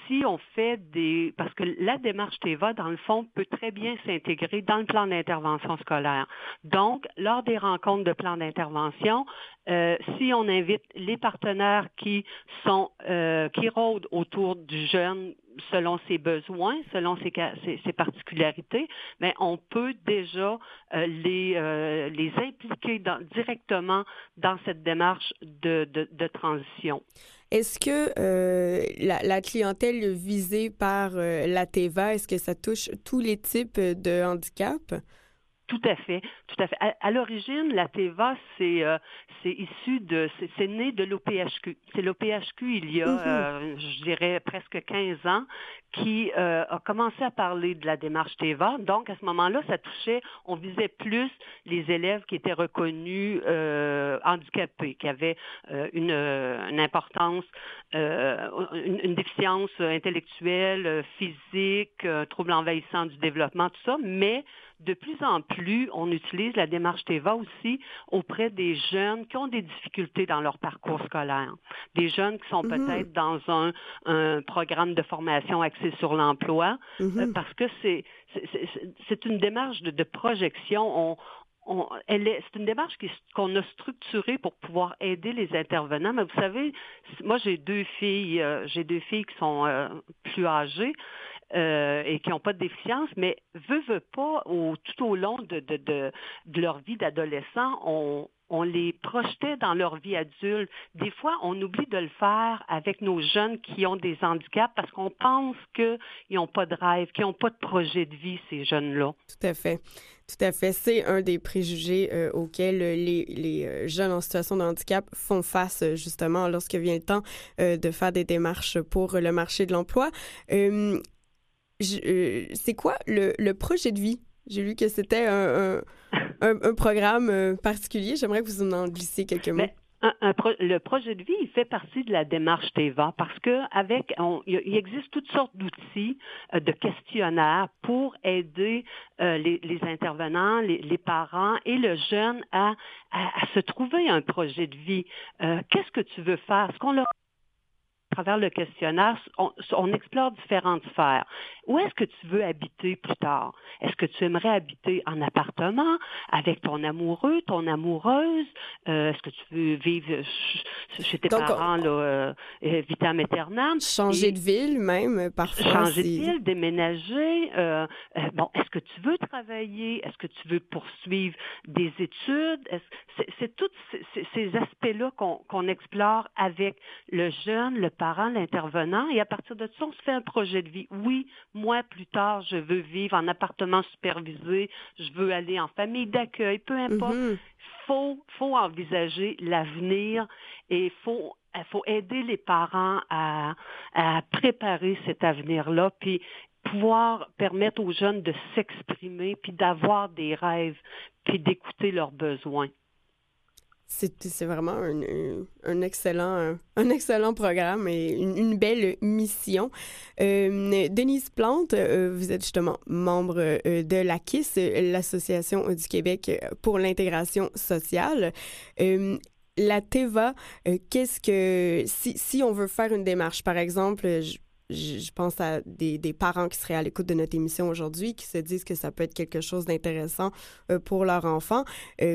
si on fait des parce que la démarche TEVA dans le fond peut très bien s'intégrer dans le plan d'intervention scolaire. Donc lors des rencontres de plan d'intervention, euh, si on invite les partenaires qui sont euh, qui rôdent autour du jeune selon ses besoins, selon ses, ses, particularités, mais on peut déjà euh, les, euh, les impliquer directement dans cette démarche de, de, de transition. Est-ce que euh, la, la, clientèle visée par euh, la TEVA, est-ce que ça touche tous les types de handicap? Tout à fait, tout à fait. À, l'origine, la TEVA, c'est euh, c'est issu de, c'est né de l'OPHQ. C'est l'OPHQ il y a, mm-hmm. euh, je dirais, presque 15 ans, qui euh, a commencé à parler de la démarche TEVA. Donc, à ce moment-là, ça touchait, on visait plus les élèves qui étaient reconnus handicapés, qui avaient une, une, importance, une, une, déficience intellectuelle, physique, trouble envahissant du développement, tout ça, mais de plus en plus, on utilise la démarche TEVA aussi auprès des jeunes qui ont des difficultés dans leur parcours scolaire. Des jeunes qui sont mhm. peut-être dans un, programme de formation axé sur l'emploi, mhm. euh, parce que c'est c'est une démarche de, projection. On, c'est une démarche qu'on a structurée pour pouvoir aider les intervenants. Mais vous savez, moi j'ai deux filles, euh, j'ai deux filles qui sont euh, plus âgées. Euh, et qui n'ont pas de déficience, mais veut, veut pas, au, tout au long de, leur vie d'adolescent, on, les projetait dans leur vie adulte. Des fois, on oublie de le faire avec nos jeunes qui ont des handicaps parce qu'on pense qu'ils n'ont pas de rêve, qu'ils n'ont pas de projet de vie, ces jeunes-là. Tout à fait. Tout à fait. C'est un des préjugés euh, auxquels les, euh, jeunes en situation de handicap font face justement lorsque vient le temps de faire des démarches pour le marché de l'emploi. C'est quoi le, le, projet de vie? J'ai lu que c'était un, un, programme euh, particulier. J'aimerais que vous en glissiez quelques mots. un, un pro- le projet de vie, il fait partie de la démarche TEVA parce que avec, on- il existe toutes sortes d'outils, euh, de questionnaires pour aider euh, les, intervenants, les, parents et le jeune à, se trouver un projet de vie. Euh, Qu'est-ce que tu veux faire? Ce qu'on leur travers le questionnaire, on, on explore différentes sphères. Où est-ce que tu veux habiter plus tard? Est-ce que tu aimerais habiter en appartement avec ton amoureux, ton amoureuse? Euh, est-ce que tu veux vivre ch- chez tes Donc, parents, là, euh, euh, vitam aeternam? Changer Et- de ville, même, euh, parfois. changer de ville, déménager. euh, bon, est-ce que tu veux travailler? Est-ce que tu veux poursuivre des études? C'est tous ces, aspects-là qu'on qu'on explore avec le jeune, le parent, l'intervenant, et à partir de ça, on se fait un projet de vie. Oui, moi plus tard, je veux vivre en appartement supervisé, je veux aller en famille d'accueil, peu importe Mhm. faut, faut envisager l'avenir et il faut, il faut aider les parents à, à préparer cet avenir-là, puis pouvoir permettre aux jeunes de s'exprimer, puis d'avoir des rêves, puis d'écouter leurs besoins. C'est vraiment un, un- excellent, un, excellent programme et une, belle mission. Euh, Denise Plante, euh, vous êtes justement membre euh, de l'AKIS, euh, l'Association du Québec pour l'intégration sociale. La TEVA, qu'est-ce que... Si, si on veut faire une démarche, par exemple, je, je pense à des, des parents qui seraient à l'écoute de notre émission aujourd'hui, qui se disent que ça peut être quelque chose d'intéressant pour leur enfant.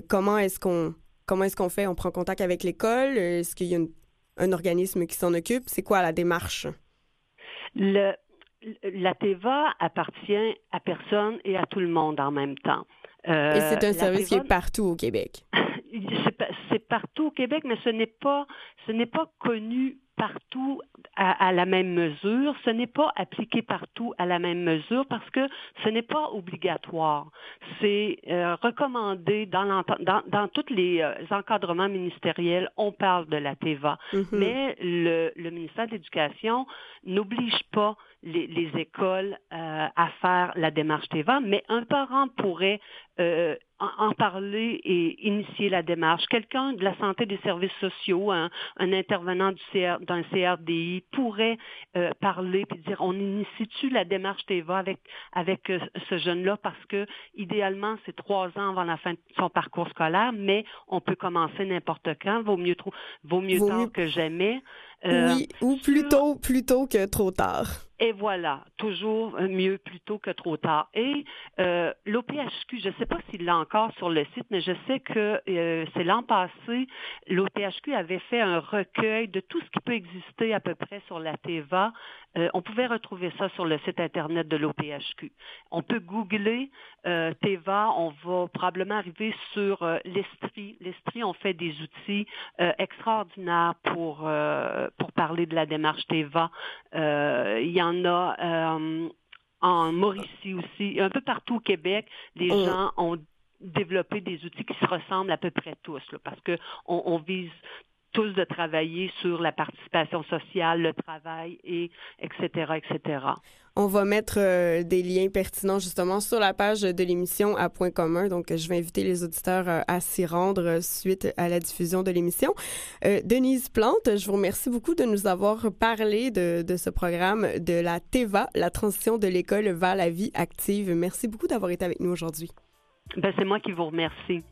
Comment est-ce qu'on comment est-ce qu'on fait? On prend contact avec l'école? Est-ce qu'il y a une- un organisme qui s'en occupe? C'est quoi la démarche? Le, la TEVA appartient à personne et à tout le monde en même temps. Euh, Et c'est un service qui est partout au Québec. [laughs] c'est partout au Québec, mais ce n'est pas ce n'est pas connu partout à, à la même mesure. Ce n'est pas appliqué partout à la même mesure parce que ce n'est pas obligatoire. C'est euh, recommandé dans, dans, dans tous les euh, encadrements ministériels. On parle de la TEVA, Mhm. mais le, le ministère de l'Éducation n'oblige pas les, les écoles euh, à faire la démarche TEVA, mais un parent pourrait euh, en, en parler et initier la démarche. Quelqu'un de la santé des services sociaux, un, un intervenant du CR, d'un CRDI pourrait euh, parler puis dire on initie-tu la démarche TEVA avec avec euh, ce jeune-là? Parce que idéalement c'est trois ans avant la fin de son parcours scolaire, mais on peut commencer n'importe quand. Vaut mieux trop, vaut mieux Vaut tard mieux- que jamais. Euh, oui, ou sur- plutôt, plutôt que trop tard. et voilà, toujours mieux plus tôt que trop tard. Et euh, l'OPHQ, je ne sais pas s'il l'a encore sur le site, mais je sais que euh, c'est l'an passé, l'OPHQ avait fait un recueil de tout ce qui peut exister à peu près sur la TEVA. Euh, on pouvait retrouver ça sur le site Internet de l'OPHQ. On peut googler euh, TEVA, on va probablement arriver sur euh, l'Estrie. L'Estrie, on fait des outils euh, extraordinaires pour, euh, pour parler de la démarche TEVA. Euh, il y en a euh, en Mauricie aussi, un peu partout au Québec, les Mm. gens ont développé des outils qui se ressemblent à peu près tous, là, parce que on, on vise tous de travailler sur la participation sociale, le travail, et etc., etc. On va mettre euh, des liens pertinents justement sur la page de l'émission à Point commun. Donc, je vais inviter les auditeurs euh, à s'y rendre euh, suite à la diffusion de l'émission. Euh, Denise Plante, je vous remercie beaucoup de nous avoir parlé de, de ce programme de la TEVA, la transition de l'école vers la vie active. Merci beaucoup d'avoir été avec nous aujourd'hui. Ben, c'est moi qui vous remercie.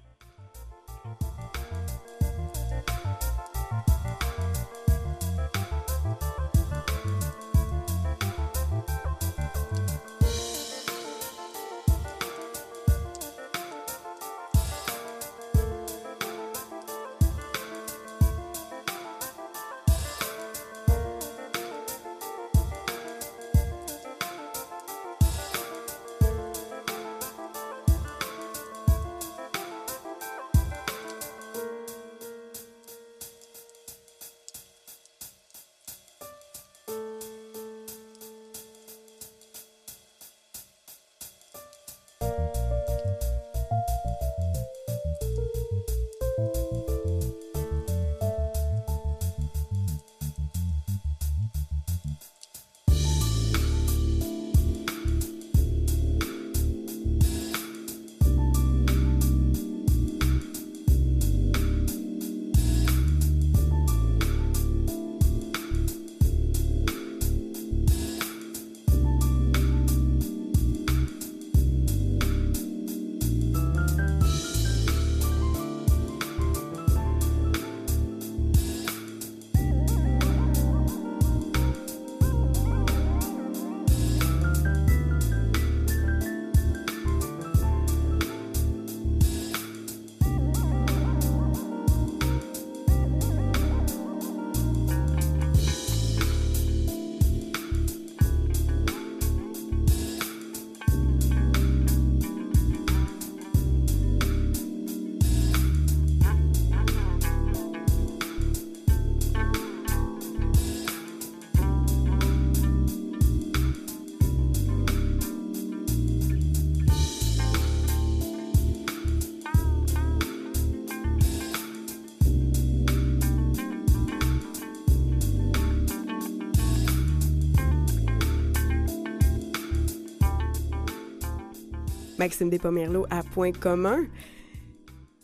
Maxime Despomerleau à Point commun.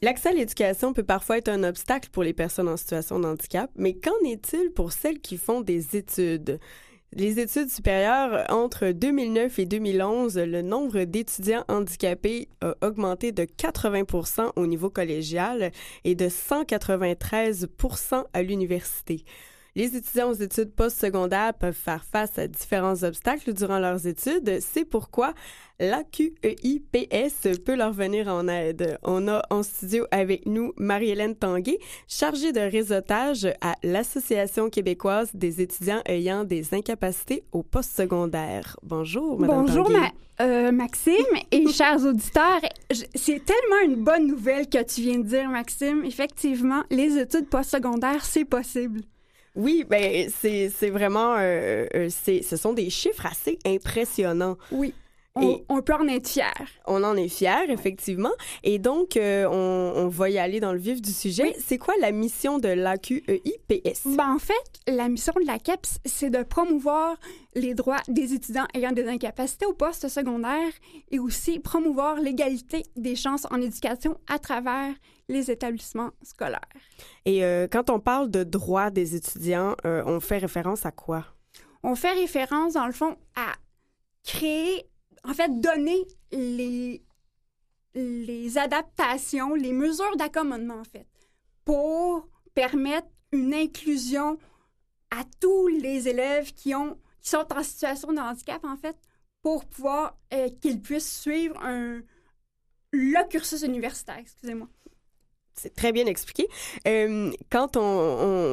L'accès à l'éducation peut parfois être un obstacle pour les personnes en situation de handicap, mais qu'en est-il pour celles qui font des études? Les études supérieures, entre 2009 et 2011, le nombre d'étudiants handicapés a augmenté de 80 au niveau collégial et de 193 à l'université. Les étudiants aux études postsecondaires peuvent faire face à différents obstacles durant leurs études. C'est pourquoi l'AQEIPS peut leur venir en aide. On a en studio avec nous Marie-Hélène Tanguay, chargée de réseautage à l'Association québécoise des étudiants ayant des incapacités au postsecondaire. Bonjour, Madame Bonjour. Ma- euh, Maxime et [laughs] chers auditeurs. C'est tellement une bonne nouvelle que tu viens de dire, Maxime. Effectivement, les études postsecondaires, c'est possible. Oui, ben c'est c'est vraiment, euh, euh, c'est ce sont des chiffres assez impressionnants. Oui. On, Et- on peut en être fiers. On en est fiers, effectivement. Et donc, euh, on, on va y aller dans le vif du sujet. C'est quoi la mission de l'AQEIPS? Ben, en fait, la mission de la CAPS, c'est de promouvoir les droits des étudiants ayant des incapacités au poste secondaire et aussi promouvoir l'égalité des chances en éducation à travers les établissements scolaires. Et euh, quand on parle de droits des étudiants, euh, on fait référence à quoi? On fait référence, dans le fond, à créer, en fait, donner les, les adaptations, les mesures d'accommodement, en fait, pour permettre une inclusion à tous les élèves qui, ont, qui sont en situation de handicap, en fait, pour pouvoir euh, qu'ils puissent suivre un, le cursus universitaire, excusez-moi. C'est très bien expliqué. Euh, quand on,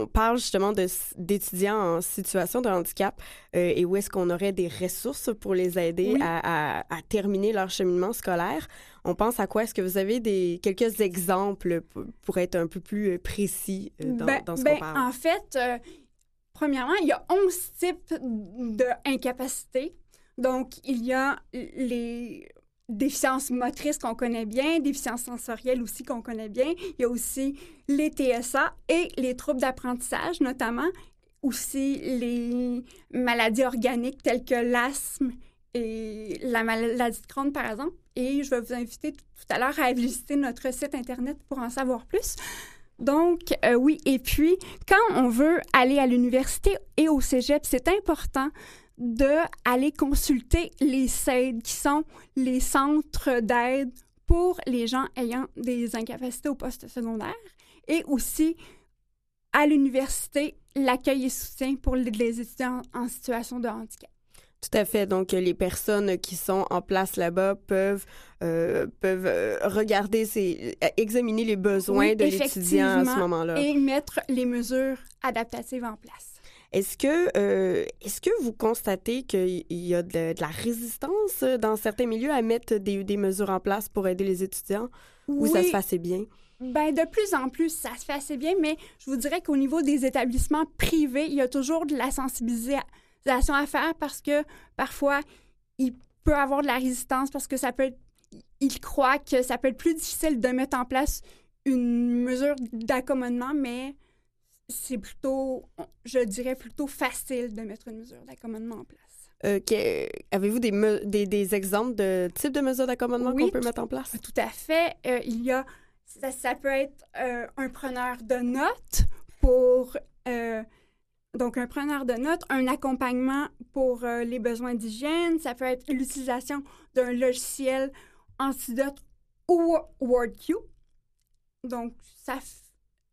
on parle justement d'étudiants en situation de handicap euh, et où est-ce qu'on aurait des ressources pour les aider Oui. à, à- à terminer leur cheminement scolaire, on pense à quoi? Est-ce que vous avez des, quelques exemples pour, pour être un peu plus euh, précis dans, Ben- dans ce ben, qu'on parle? En fait, euh, premièrement, il y a 11 types d'incapacités. Donc, il y a les déficiences motrices qu'on connaît bien, déficiences sensorielles aussi qu'on connaît bien. Il y a aussi les TSA et les troubles d'apprentissage, notamment. Aussi les maladies organiques telles que l'asthme et la maladie de Crohn, par exemple. Et je vais vous inviter tout à l'heure à visiter notre site Internet pour en savoir plus. Donc, euh, oui. Et puis, quand on veut aller à l'université et au cégep, c'est important de aller consulter les CED, qui sont les centres d'aide pour les gens ayant des incapacités au poste secondaire, et aussi à l'université, l'accueil et soutien pour les- étudiants en situation de handicap. Tout à fait. Donc, les personnes qui sont en place là-bas peuvent, euh, peuvent euh, regarder, ces, euh, examiner les besoins Oui, de l'étudiant à ce moment-là. Et mettre les mesures adaptatives en place. Est-ce que, euh, est-ce que vous constatez qu'il y a de, de la résistance euh, dans certains milieux à mettre des, des mesures en place pour aider les étudiants? Ou ça se fait assez bien? Ben, de plus en plus, ça se fait assez bien, mais je vous dirais qu'au niveau des établissements privés, il y a toujours de la sensibilisation à faire parce que parfois, il peut avoir de la résistance parce que ça peut être, ils croient que ça peut être plus difficile de mettre en place une mesure d'accommodement, mais c'est plutôt, je dirais plutôt facile de mettre une mesure d'accommodement en place. Euh, Avez-vous des, des, des exemples de types de mesures d'accommodement Oui, qu'on peut mettre en place? Tout à fait. Euh, il y a, ça, ça peut être euh, un preneur de notes pour, euh, donc un preneur de notes, un accompagnement pour les besoins d'hygiène, ça peut être l'utilisation d'un logiciel Antidote ou WordQ. Donc, ça, f- euh,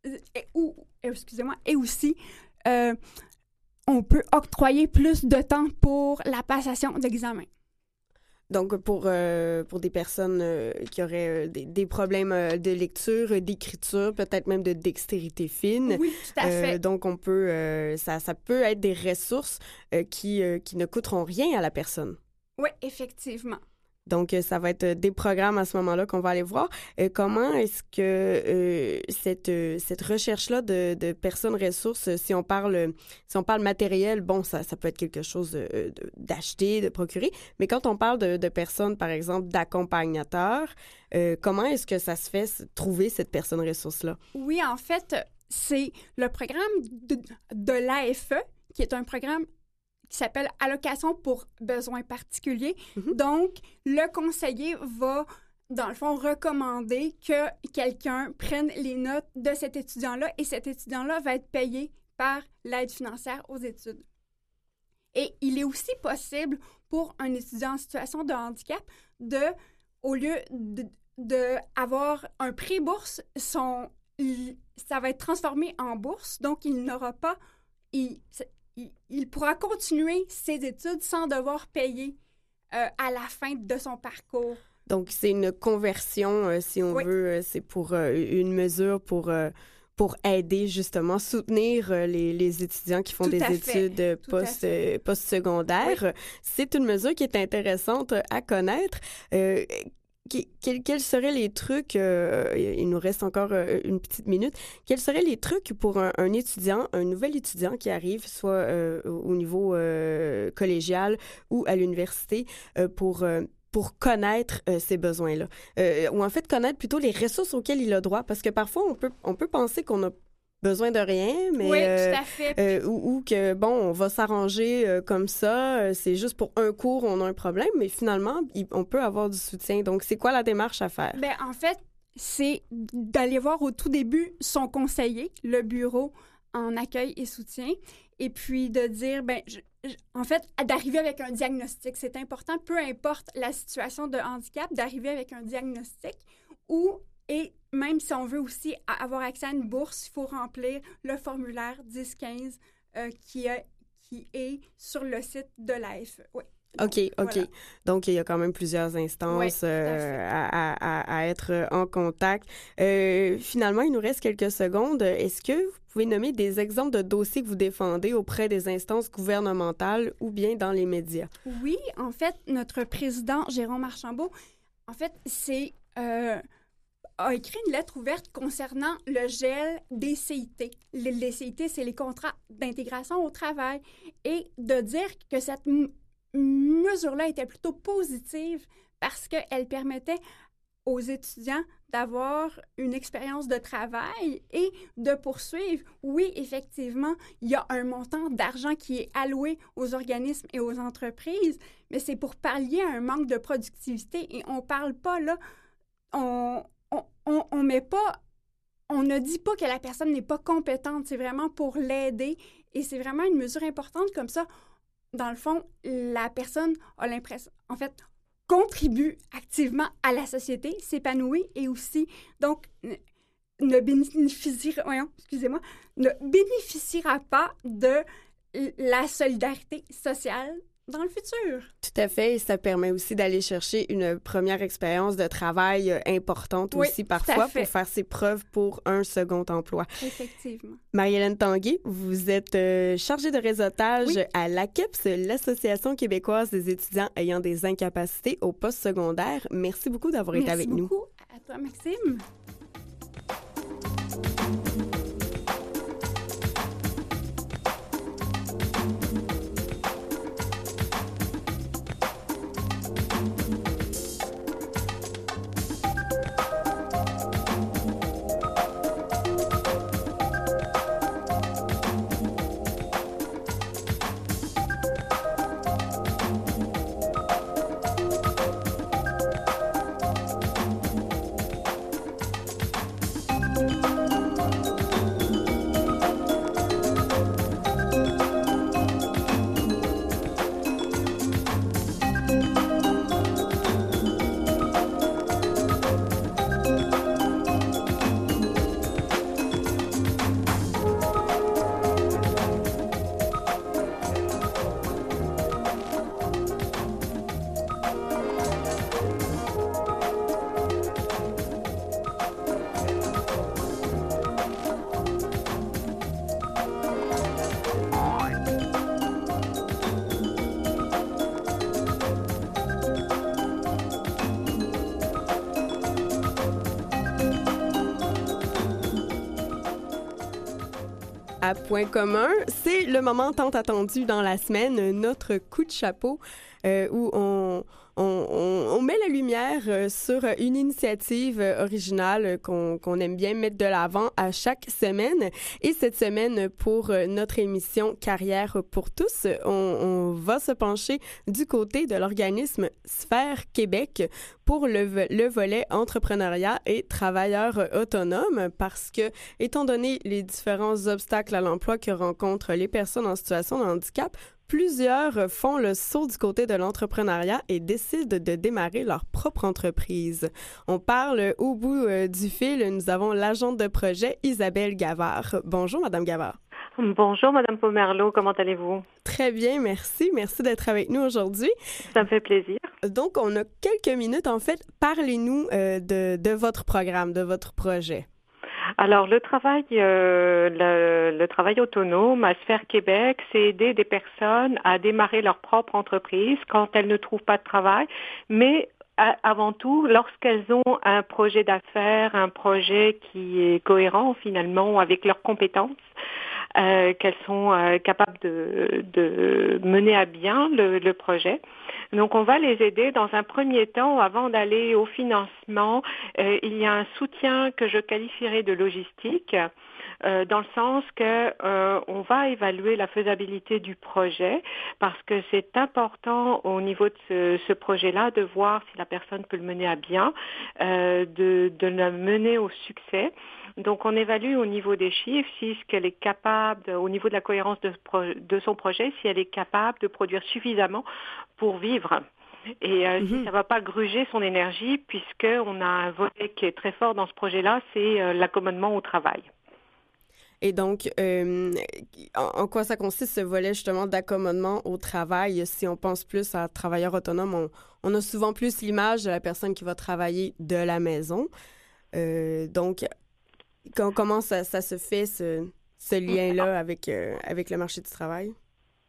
et, ou, excusez-moi, et aussi, euh, on peut octroyer plus de temps pour la passation d'examen. Donc, pour, euh, pour des personnes euh, qui auraient euh, des, des problèmes de lecture, d'écriture, peut-être même de dextérité fine. Oui, tout à fait. donc, on peut, ça, ça peut être des ressources qui, qui ne coûteront rien à la personne. Oui, effectivement. Donc, euh, ça va être euh, des programmes à ce moment-là qu'on va aller voir. Euh, comment est-ce que cette, cette recherche-là de, de personnes ressources, si on parle si on parle matériel, bon, ça, ça peut être quelque chose de- de- d'acheter, de, procurer. Mais quand on parle de, personnes, par exemple, d'accompagnateurs, comment est-ce que ça se fait trouver cette personne ressource-là? Oui, en fait, c'est le programme de, de l'AFE, qui est un programme qui s'appelle allocation pour besoins particuliers. Mhm. Donc, le conseiller va, dans le fond, recommander que quelqu'un prenne les notes de cet étudiant-là et cet étudiant-là va être payé par l'aide financière aux études. Et il est aussi possible pour un étudiant en situation de handicap de, au lieu de, de avoir un prix bourse, son, il- ça va être transformé en bourse, donc il n'aura pas, il, il, il pourra continuer ses études sans devoir payer euh, à la fin de son parcours. Donc, c'est une conversion, euh, si on Oui. veut. euh, c'est pour euh, une mesure pour, pour aider, justement, soutenir les, les étudiants qui font Tout des études post, post-secondaires. C'est une mesure qui est intéressante à connaître. Quels, seraient les trucs, euh, il nous reste encore euh, une petite minute, quels seraient les trucs pour un, étudiant, un nouvel étudiant qui arrive, soit euh, au niveau collégial ou à l'université, pour, pour connaître euh, ces besoins-là? Ou en fait, connaître plutôt les ressources auxquelles il a droit, parce que parfois, on peut, on peut penser qu'on a besoin de rien, mais... oui, euh, tout à fait. euh, ou, ou que, bon, on va s'arranger euh, comme ça, euh, c'est juste pour un cours, on a un problème, mais finalement, il- on peut avoir du soutien. Donc, c'est quoi la démarche à faire? Ben, en fait, c'est d'aller voir au tout début son conseiller, le bureau en accueil et soutien, et puis de dire, ben, je- je- en fait, d'arriver avec un diagnostic. C'est important, peu importe la situation de handicap, d'arriver avec un diagnostic ou, et même si on veut aussi avoir accès à une bourse, il faut remplir le formulaire 1015 euh, qui, est, qui est sur le site de l'AFE. Oui. OK, OK. Voilà. Donc, il y a quand même plusieurs instances euh, à, à- à- à être en contact. Euh, finalement, il nous reste quelques secondes. Est-ce que vous pouvez nommer des exemples de dossiers que vous défendez auprès des instances gouvernementales ou bien dans les médias? Oui, en fait, notre président, Jérôme Archambault, en fait, c'est euh, a écrit une lettre ouverte concernant le gel des CIT. Les, CIT, c'est les contrats d'intégration au travail. Et de dire que cette mesure-là était plutôt positive parce qu'elle permettait aux étudiants d'avoir une expérience de travail et de poursuivre. Oui, effectivement, il y a un montant d'argent qui est alloué aux organismes et aux entreprises, mais c'est pour pallier un manque de productivité et on parle pas là, on, met pas, on ne dit pas que la personne n'est pas compétente, c'est vraiment pour l'aider et c'est vraiment une mesure importante comme ça. Dans le fond, la personne a l'impression, en fait, contribue activement à la société, s'épanouit et aussi, donc, ne bénéficiera pas de la solidarité sociale dans le futur. Tout à fait. Et ça permet aussi d'aller chercher une première expérience de travail euh, importante Oui, aussi parfois pour faire ses preuves pour un second emploi. Effectivement. Marie-Hélène Tanguay, vous êtes euh, chargée de réseautage Oui. à l'AQEPS, l'Association québécoise des étudiants ayant des incapacités au post-secondaire. Merci beaucoup d'avoir été Merci avec nous. beaucoup à toi, Maxime. Point commun, c'est le moment tant attendu dans la semaine, notre coup de chapeau, euh, où on, euh, sur une initiative euh, originale qu'on aime bien mettre de l'avant à chaque semaine. Et cette semaine, pour euh, notre émission Carrière pour tous, on, on va se pencher du côté de l'organisme Sphère Québec pour le, le volet entrepreneuriat et travailleurs autonomes parce que, étant donné les différents obstacles à l'emploi que rencontrent les personnes en situation de handicap, plusieurs font le saut du côté de l'entrepreneuriat et décident de démarrer leur propre entreprise. On parle au bout euh, du fil. Nous avons l'agente de projet Isabelle Gavard. Bonjour, Madame Gavard. Bonjour, Madame Pomerleau. Comment allez-vous? Très bien, merci. Merci d'être avec nous aujourd'hui. Ça me fait plaisir. Donc, on a quelques minutes. En fait, parlez-nous euh, de, de votre programme, de votre projet. Alors, le travail, euh, le, le, travail autonome à Sphère Québec, c'est aider des personnes à démarrer leur propre entreprise quand elles ne trouvent pas de travail, mais avant tout, lorsqu'elles ont un projet d'affaires, un projet qui est cohérent finalement avec leurs compétences, euh, qu'elles sont euh, capables de, mener à bien le, le, projet. Donc, on va les aider dans un premier temps, avant d'aller au financement. Euh, il y a un soutien que je qualifierais de logistique. Euh, dans le sens que euh, on va évaluer la faisabilité du projet parce que c'est important au niveau de ce, ce projet-là de voir si la personne peut le mener à bien, euh, de, de le mener au succès. Donc, on évalue au niveau des chiffres si ce qu'elle est capable, au niveau de la cohérence de, de, son projet, si elle est capable de produire suffisamment pour vivre. Et euh, mm -hmm. si ça ne va pas gruger son énergie, puisqu'on a un volet qui est très fort dans ce projet-là, c'est euh, l'accommodement au travail. Et donc, euh, en, en, quoi ça consiste ce volet justement d'accommodement au travail? Si on pense plus à travailleur autonome, on, on a souvent plus l'image de la personne qui va travailler de la maison. Euh, donc, quand, comment ça, ça, se fait, ce, ce lien-là avec, euh, avec le marché du travail?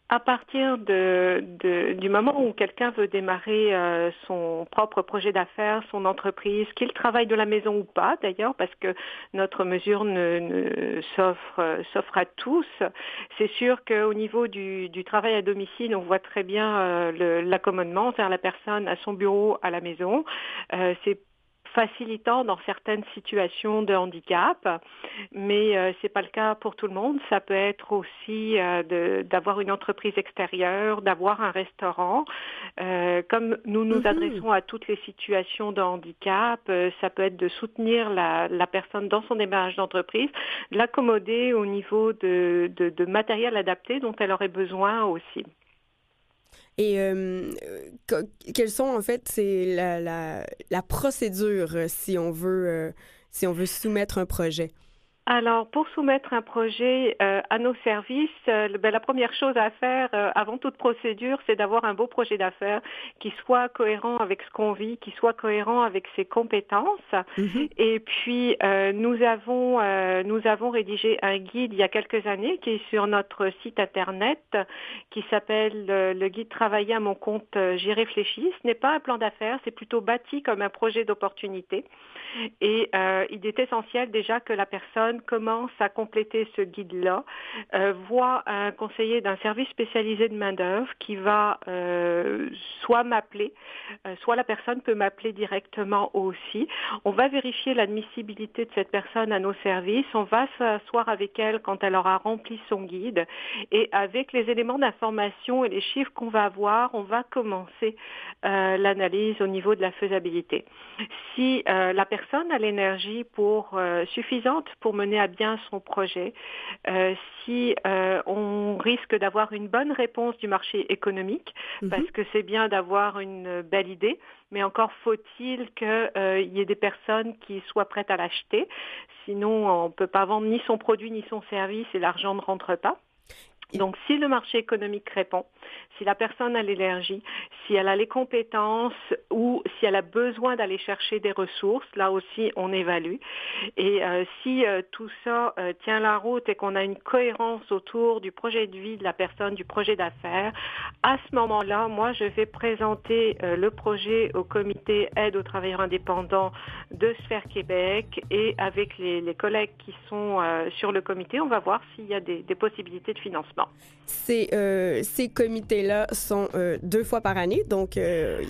À partir de, de, du moment où quelqu'un veut démarrer euh, son propre projet d'affaires, son entreprise, qu'il travaille de la maison ou pas d'ailleurs, parce que notre mesure ne, ne s'offre, s'offre à tous, c'est sûr qu'au niveau du, du, travail à domicile, on voit très bien euh, l'accommodement, c'est-à-dire la personne à son bureau à la maison. Euh, facilitant dans certaines situations de handicap, mais euh, c'est pas le cas pour tout le monde. Ça peut être aussi euh, d'avoir une entreprise extérieure, d'avoir un restaurant. Euh, comme nous nous mm -hmm. adressons à toutes les situations de handicap, euh, ça peut être de soutenir la, la personne dans son démarrage d'entreprise, l'accommoder au niveau de, de, de matériel adapté dont elle aurait besoin aussi. Et euh, quelles sont en fait c'est la, la, la, procédure si on veut euh, si on veut soumettre un projet? Alors, pour soumettre un projet euh, à nos services, euh, ben, la première chose à faire euh, avant toute procédure, c'est d'avoir un beau projet d'affaires qui soit cohérent avec ce qu'on vit, qui soit cohérent avec ses compétences. Mm -hmm. Et puis, nous avons nous avons rédigé un guide il y a quelques années qui est sur notre site internet, qui s'appelle le guide Travailler à mon compte, j'y réfléchis. Ce n'est pas un plan d'affaires, c'est plutôt bâti comme un projet d'opportunité. Et il est essentiel déjà que la personne commence à compléter ce guide-là, euh, voit un conseiller d'un service spécialisé de main-d'œuvre qui va euh, soit m'appeler, euh, soit la personne peut m'appeler directement aussi. On va vérifier l'admissibilité de cette personne à nos services. On va s'asseoir avec elle quand elle aura rempli son guide et avec les éléments d'information et les chiffres qu'on va avoir, on va commencer l'analyse au niveau de la faisabilité. Si la personne a l'énergie pour suffisante pour mener à bien son projet, euh, si euh, on risque d'avoir une bonne réponse du marché économique, -hmm. parce que c'est bien d'avoir une belle idée, mais encore faut-il qu'il euh, y ait des personnes qui soient prêtes à l'acheter. Sinon, on ne peut pas vendre ni son produit ni son service et l'argent ne rentre pas. Donc, si le marché économique répond, si la personne a l'énergie, si elle a les compétences ou si elle a besoin d'aller chercher des ressources, là aussi, on évalue. Et euh, si euh, tout ça euh, tient la route et qu'on a une cohérence autour du projet de vie de la personne, du projet d'affaires, à ce moment-là, moi, je vais présenter le projet au comité aide aux travailleurs indépendants de Sphère Québec et avec les, collègues qui sont sur le comité, on va voir s'il y a des possibilités de financement. Non. Ces, euh, ces comités-là sont euh, deux fois par année, donc... euh,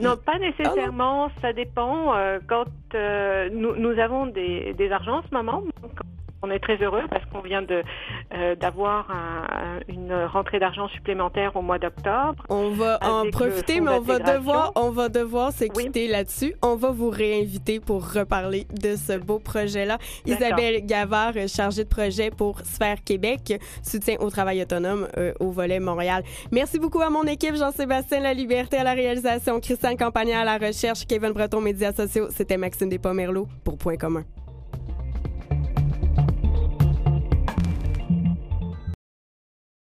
Non, pas nécessairement. Ça dépend. Quand nous, nous avons des, des argents en ce moment, donc on est très heureux parce qu'on vient de euh, d'avoir un- une rentrée d'argent supplémentaire au mois d'octobre. On va en profiter, mais on va devoir, on va devoir se Oui. là-dessus. On va vous réinviter pour reparler de ce beau projet-là. Isabelle Gavard, chargée de projet pour Sphère Québec, soutien au travail autonome euh, au volet Montréal. Merci beaucoup à mon équipe, Jean-Sébastien La Liberté à la réalisation, Christian Campagna à la recherche, Kevin Breton, médias sociaux. C'était Maxime Despomerleau pour Point commun.